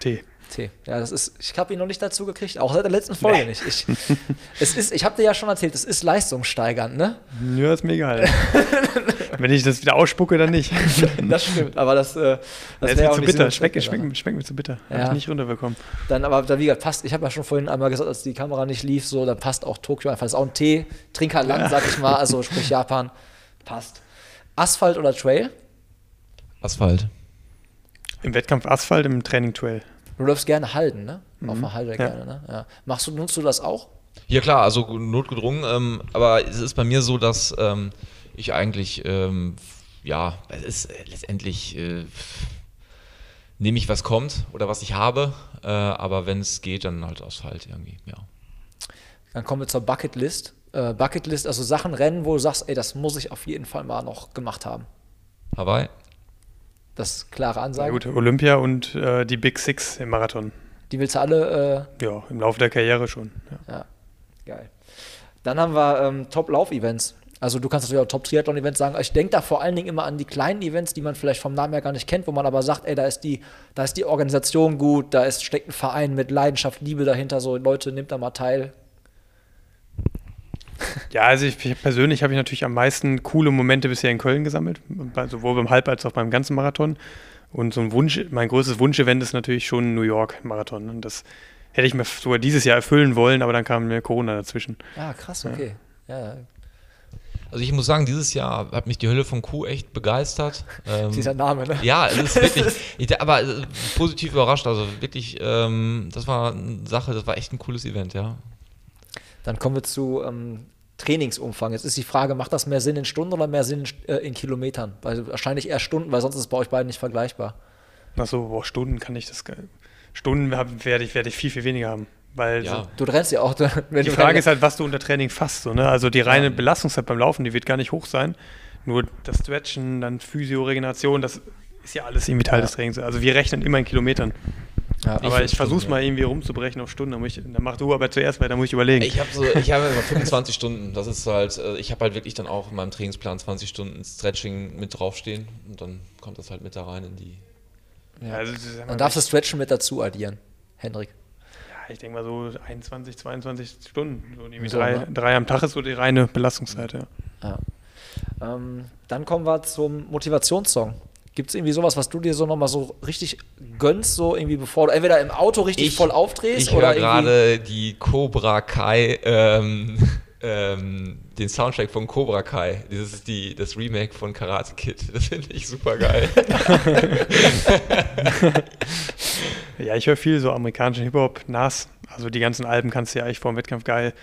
Tee. Tee. Ja, das ist, ich habe ihn noch nicht dazu gekriegt, auch seit der letzten Folge nicht. Ich, es ist, ich habe dir ja schon erzählt, es ist leistungssteigernd, ne? Ja, ist mir egal. wenn ich das wieder ausspucke, dann nicht. Das stimmt, aber das, äh, Das das ist wäre mir auch zu nicht bitter. Sinn Schmeckt, schmeckt, schmeckt mir zu bitter. Hab Ja. ich nicht runterbekommen. Dann aber, da, wie gesagt, passt, ich habe ja schon vorhin einmal gesagt, als die Kamera nicht lief, so, dann passt auch Tokio einfach. Das ist auch ein Tee, Trinkerland, sag ich mal, also sprich Japan, passt. Asphalt oder Trail? Asphalt. Im Wettkampf Asphalt, im Training Trail. Du läufst gerne Halden, ne? Mhm. Auf der Halde Ja. gerne, ne? Ja. Machst du, nutzt du das auch? Ja klar, also notgedrungen, ähm, aber es ist bei mir so, dass ähm, ich eigentlich, ähm, ja, es ist äh, letztendlich, äh, nehme ich, was kommt oder was ich habe, äh, aber wenn es geht, dann halt Asphalt irgendwie, ja. Dann kommen wir zur Bucketlist. Äh, Bucketlist, also Sachen rennen, wo du sagst, ey, das muss ich auf jeden Fall mal noch gemacht haben. Hawaii? Das ist klare Ansage. gut, Olympia und äh, die Big Six im Marathon. Die willst du alle, Ja, im Laufe der Karriere schon. Ja. äh, ja, geil. Dann haben wir ähm, Top-Lauf-Events. Also du kannst natürlich auch Top-Triathlon-Events sagen. Ich denke da vor allen Dingen immer an die kleinen Events, die man vielleicht vom Namen her gar nicht kennt, wo man aber sagt, ey, da ist die, da ist die Organisation gut, da ist, steckt ein Verein mit Leidenschaft, Liebe dahinter, so Leute, nimmt da mal teil. Ja, also ich, ich persönlich habe ich natürlich am meisten coole Momente bisher in Köln gesammelt, sowohl beim Halb- als auch beim ganzen Marathon. Und so ein Wunsch, mein größtes Wunschevent ist natürlich schon New York Marathon. Und das hätte ich mir sogar dieses Jahr erfüllen wollen, aber dann kam mir Corona dazwischen. Ah, krass, okay. Ja. Also ich muss sagen, dieses Jahr hat mich die Hölle von Kuh echt begeistert. Ähm, Dieser Name, ne? Ja, es ist wirklich, ich, aber äh, positiv überrascht. Also wirklich, ähm, das war eine Sache, das war echt ein cooles Event, ja. Dann kommen wir zu ähm, Trainingsumfang. Jetzt ist die Frage, macht das mehr Sinn in Stunden oder mehr Sinn in, äh, in Kilometern? Weil wahrscheinlich eher Stunden, weil sonst ist es bei euch beiden nicht vergleichbar. Achso, boah, Stunden kann ich das. Stunden werde ich, werde ich viel, viel weniger haben. Weil Ja. so, Du rennst ja auch. Wenn die Frage ist halt, was du unter Training fasst. So, ne? Also die reine Belastungszeit beim Laufen, die wird gar nicht hoch sein. Nur das Stretchen, dann Physio, Regeneration, das ist ja alles irgendwie Teil Ja. des Trainings. Also wir rechnen immer in Kilometern. Ja. Aber ich, versuche es mal irgendwie rumzubrechen auf Stunden. Dann, muss ich, dann mach du aber zuerst, weil da muss ich überlegen. Ich habe so, ich habe immer 25 Stunden. Das ist halt, äh, ich habe halt wirklich dann auch in meinem Trainingsplan 20 Stunden Stretching mit draufstehen und dann kommt das halt mit da rein in die. Ja, also, Dann darfst du Stretchen mit dazu addieren, Hendrik. Ja, ich denke mal so 21, 22 Stunden. So So, drei, ne? drei am Tag ist so die reine Belastungszeit, ja. Ja. Ähm, dann kommen wir zum Motivationssong. Gibt es irgendwie sowas, was du dir so nochmal so richtig gönnst, so irgendwie bevor du entweder im Auto richtig voll aufdrehst Ich oder irgendwie. gerade die Cobra Kai, ähm, ähm, den Soundtrack von Cobra Kai. Das ist die, das Remake von Karate Kid. Das finde ich super geil. Ja, ich höre viel so amerikanischen Hip-Hop, Nas. Also die ganzen Alben kannst du ja eigentlich vor dem Wettkampf geil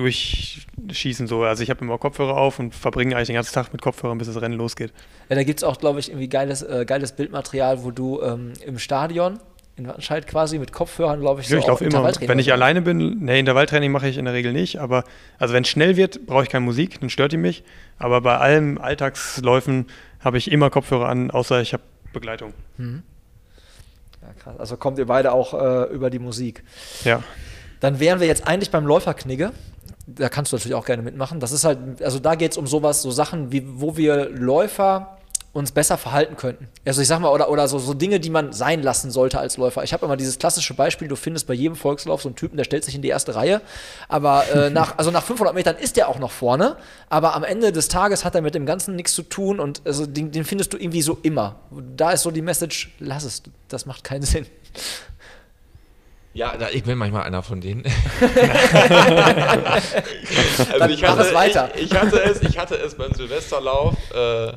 durchschießen. So. Also ich habe immer Kopfhörer auf und verbringe eigentlich den ganzen Tag mit Kopfhörern, bis das Rennen losgeht. Ja, da gibt es auch, glaube ich, irgendwie geiles, äh, geiles Bildmaterial, wo du ähm, im Stadion in Wattenscheid quasi mit Kopfhörern, glaube ich, Ja, ich auch laufe immer, wenn ich alleine bin, ne, Intervalltraining mache ich in der Regel nicht, aber also wenn es schnell wird, brauche ich keine Musik, dann stört die mich. Aber bei allen Alltagsläufen habe ich immer Kopfhörer an, außer ich habe Begleitung. Ja, krass. Also kommt ihr beide auch äh, über die Musik. Ja. Dann wären wir jetzt eigentlich beim Läuferknigge. Da kannst du natürlich auch gerne mitmachen. Das ist halt, also da geht es um sowas, so Sachen, wie, wo wir Läufer uns besser verhalten könnten. Also ich sag mal, oder, oder so, so Dinge, die man sein lassen sollte als Läufer. Ich habe immer dieses klassische Beispiel, du findest bei jedem Volkslauf so einen Typen, der stellt sich in die erste Reihe, aber äh, nach, also nach 500 Metern ist der auch noch vorne, aber am Ende des Tages hat er mit dem Ganzen nichts zu tun und also den, den findest du irgendwie so immer. Da ist so die Message, lass es, das macht keinen Sinn. Ja, da, ich bin manchmal einer von denen. Dann mach es weiter. Ich, ich, hatte es, ich hatte es beim Silvesterlauf äh,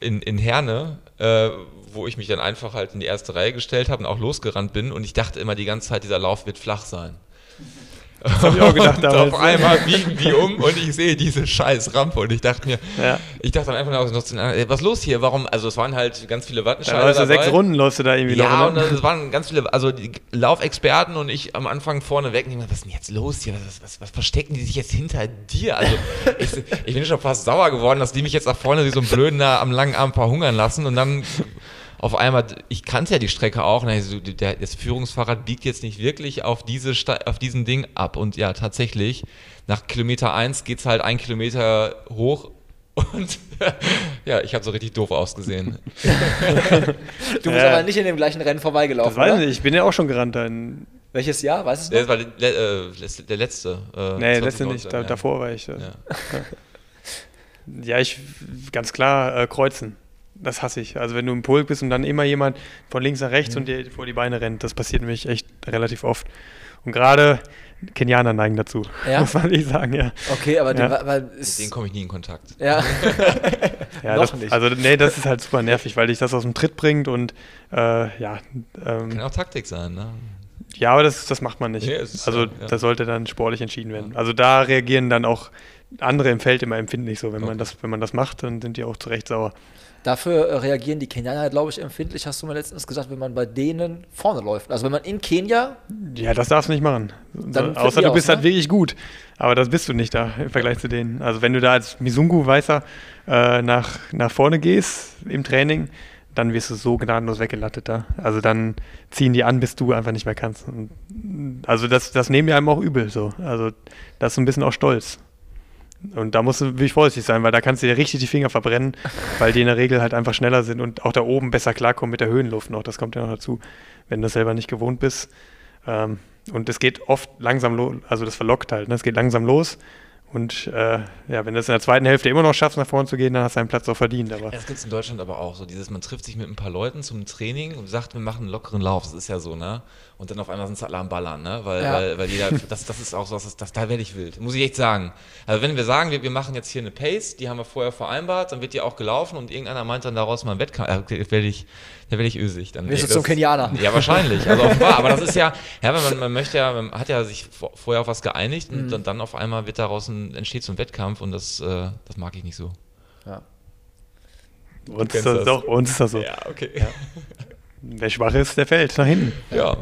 in, in Herne, äh, wo ich mich dann einfach halt in die erste Reihe gestellt habe und auch losgerannt bin und ich dachte immer die ganze Zeit, dieser Lauf wird flach sein. Das habe ich auch gedacht und damals. auf einmal biegen die um und ich sehe diese scheiß Rampe und ich dachte mir, Ja. ich dachte dann einfach noch, ey, was ist los hier? Warum? Also es waren halt ganz viele Wattenscheider du dabei. sechs Runden, läufst du da irgendwie Ja, noch. und ne? es waren ganz viele, also die Laufexperten und ich am Anfang vorne weg. Und ich dachte, was ist denn jetzt los hier? Was, was, was verstecken die sich jetzt hinter dir? Also ich, ich bin schon fast sauer geworden, dass die mich jetzt nach vorne wie so einen Blöden da am langen Arm verhungern lassen und dann auf einmal, ich kannte ja die Strecke auch, und dann so, der, das Führungsfahrrad biegt jetzt nicht wirklich auf, diese auf diesen Ding ab. Und ja, tatsächlich, nach Kilometer 1 geht es halt ein Kilometer hoch und ja, ich habe so richtig doof ausgesehen. Du bist Ja. aber nicht in dem gleichen Rennen vorbeigelaufen. Das weiß ich oder? nicht, ich bin ja auch schon gerannt dann. Welches Jahr? Weißt du Der noch? war der, äh, letzte- der letzte. Äh, Nee, letzte 2019, nicht, da, ja. davor war ich. äh, Ja. Ja, ich ganz klar äh, kreuzen. Das hasse ich. Also wenn du im Pulk bist und dann immer jemand von links nach rechts und dir vor die Beine rennt, das passiert nämlich echt relativ oft. Und gerade Kenianer neigen dazu, Ja? muss man nicht sagen, ja. Okay, aber Ja. wa- weil Mit denen komme ich nie in Kontakt. ja. ja Noch das, nicht. Also nee, das ist halt super nervig, weil dich das aus dem Tritt bringt und äh, ja, Kann ähm, auch Taktik sein, ne? ja, aber das, das macht man nicht. Nee, also ja, das sollte dann sportlich entschieden werden. Also da reagieren dann auch andere im Feld immer empfindlich so. Wenn man Okay. das, wenn man das macht, dann sind die auch zu Recht sauer. Dafür äh, reagieren die Kenianer, glaube ich, empfindlich, hast du mir letztens gesagt, wenn man bei denen vorne läuft. Also wenn man in Kenia, Ja, das darfst du nicht machen. Dann flippen außer die du aus, bist halt ne? wirklich gut. Aber das bist du nicht da im Vergleich zu denen. Also wenn du da als Misungu-Weißer äh, nach, nach vorne gehst im Training, dann wirst du so gnadenlos weggelattet da. Also dann ziehen die an, bis du einfach nicht mehr kannst. Und, also das, das nehmen wir einem auch übel so. Also das ist ein bisschen auch stolz. Und da musst du wirklich vorsichtig sein, weil da kannst du dir richtig die Finger verbrennen, weil die in der Regel halt einfach schneller sind und auch da oben besser klarkommen mit der Höhenluft noch. Das kommt ja noch dazu, wenn du das selber nicht gewohnt bist. Ähm, und es geht oft langsam los, also das verlockt halt. Ne? Es geht langsam los Und äh, ja, wenn du es in der zweiten Hälfte immer noch schaffst, nach vorne zu gehen, dann hast du deinen Platz auch verdient. Aber Ja, das gibt es in Deutschland aber auch so. Dieses, man trifft sich mit ein paar Leuten zum Training und sagt, wir machen einen lockeren Lauf. Das ist ja so, ne? Und dann auf einmal sind es alle am Ballern, ne? Weil, Ja. weil, weil jeder, das, das ist auch so, das, das, da werde ich wild. Muss ich echt sagen. Also wenn wir sagen, wir, wir machen jetzt hier eine Pace, die haben wir vorher vereinbart, dann wird die auch gelaufen und irgendeiner meint dann daraus mal einen Wettkampf, äh, da werde ich, da werde ich ösig. Dann, Wirst du zum Kenianer. Ja, wahrscheinlich. Also offenbar. Aber das ist ja, ja, man, man möchte ja, man hat ja sich vor, vorher auf was geeinigt und Mhm. dann, dann auf einmal wird daraus ein, entsteht so ein Wettkampf und das, äh, das mag ich nicht so. bei uns, ist das, das. doch, bei uns ist das so. okay. Wer schwach ist, der fällt nach hinten. Ja.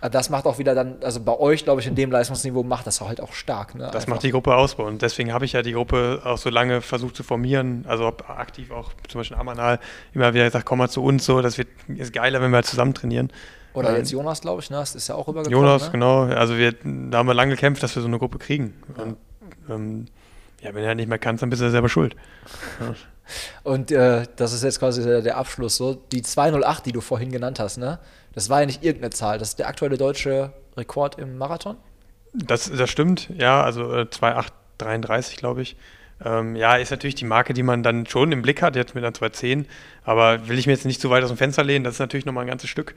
Ah, Das macht auch wieder dann, also bei euch, glaube ich, in dem Leistungsniveau macht das halt auch stark. Ne? Das Einfach. macht die Gruppe aus uns. Deswegen habe ich ja die Gruppe auch so lange versucht zu formieren. Also aktiv auch zum Beispiel Amanal immer wieder gesagt, komm mal zu uns so, das wird ist geiler, wenn wir halt zusammen trainieren. Oder jetzt Jonas, glaube ich, ne? Das ist ja auch rübergekommen. Jonas, ne? genau. Also wir, da haben wir lange gekämpft, dass wir so eine Gruppe kriegen. Und ähm, ja, wenn halt nicht mehr kannst, dann bist du selber schuld. Und äh, das ist jetzt quasi der, der Abschluss so. Die 208, die du vorhin genannt hast, ne? Das war ja nicht irgendeine Zahl. Das ist der aktuelle deutsche Rekord im Marathon. Das, das stimmt, ja, also äh, 2,833, glaube ich. Ähm, ja, ist natürlich die Marke, die man dann schon im Blick hat, jetzt mit einer 210. Aber will ich mir jetzt nicht zu weit aus dem Fenster lehnen, das ist natürlich nochmal ein ganzes Stück.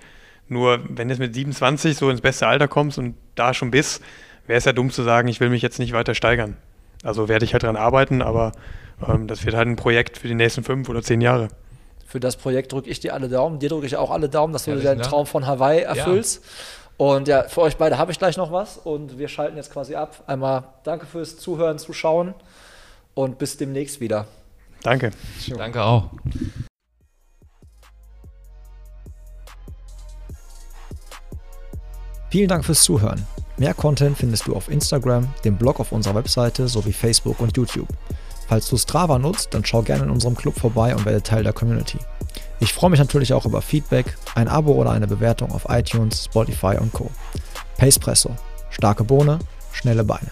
Nur, wenn du jetzt mit 27 so ins beste Alter kommst und da schon bist, wäre es ja dumm zu sagen, ich will mich jetzt nicht weiter steigern. Also werde ich halt dran arbeiten, aber ähm, das wird halt ein Projekt für die nächsten fünf oder zehn Jahre. Für das Projekt drücke ich dir alle Daumen. Dir drücke ich auch alle Daumen, dass du Herzlichen deinen Dank. Traum von Hawaii erfüllst. Und ja, für euch beide habe ich gleich noch was und wir schalten jetzt quasi ab. Einmal danke fürs Zuhören, Zuschauen und bis demnächst wieder. Danke. Danke auch. Vielen Dank fürs Zuhören. Mehr Content findest du auf Instagram, dem Blog auf unserer Webseite sowie Facebook und YouTube. Falls du Strava nutzt, dann schau gerne in unserem Club vorbei und werde Teil der Community. Ich freue mich natürlich auch über Feedback, ein Abo oder eine Bewertung auf iTunes, Spotify und Co. Pacepresso. Starke Bohne, schnelle Beine.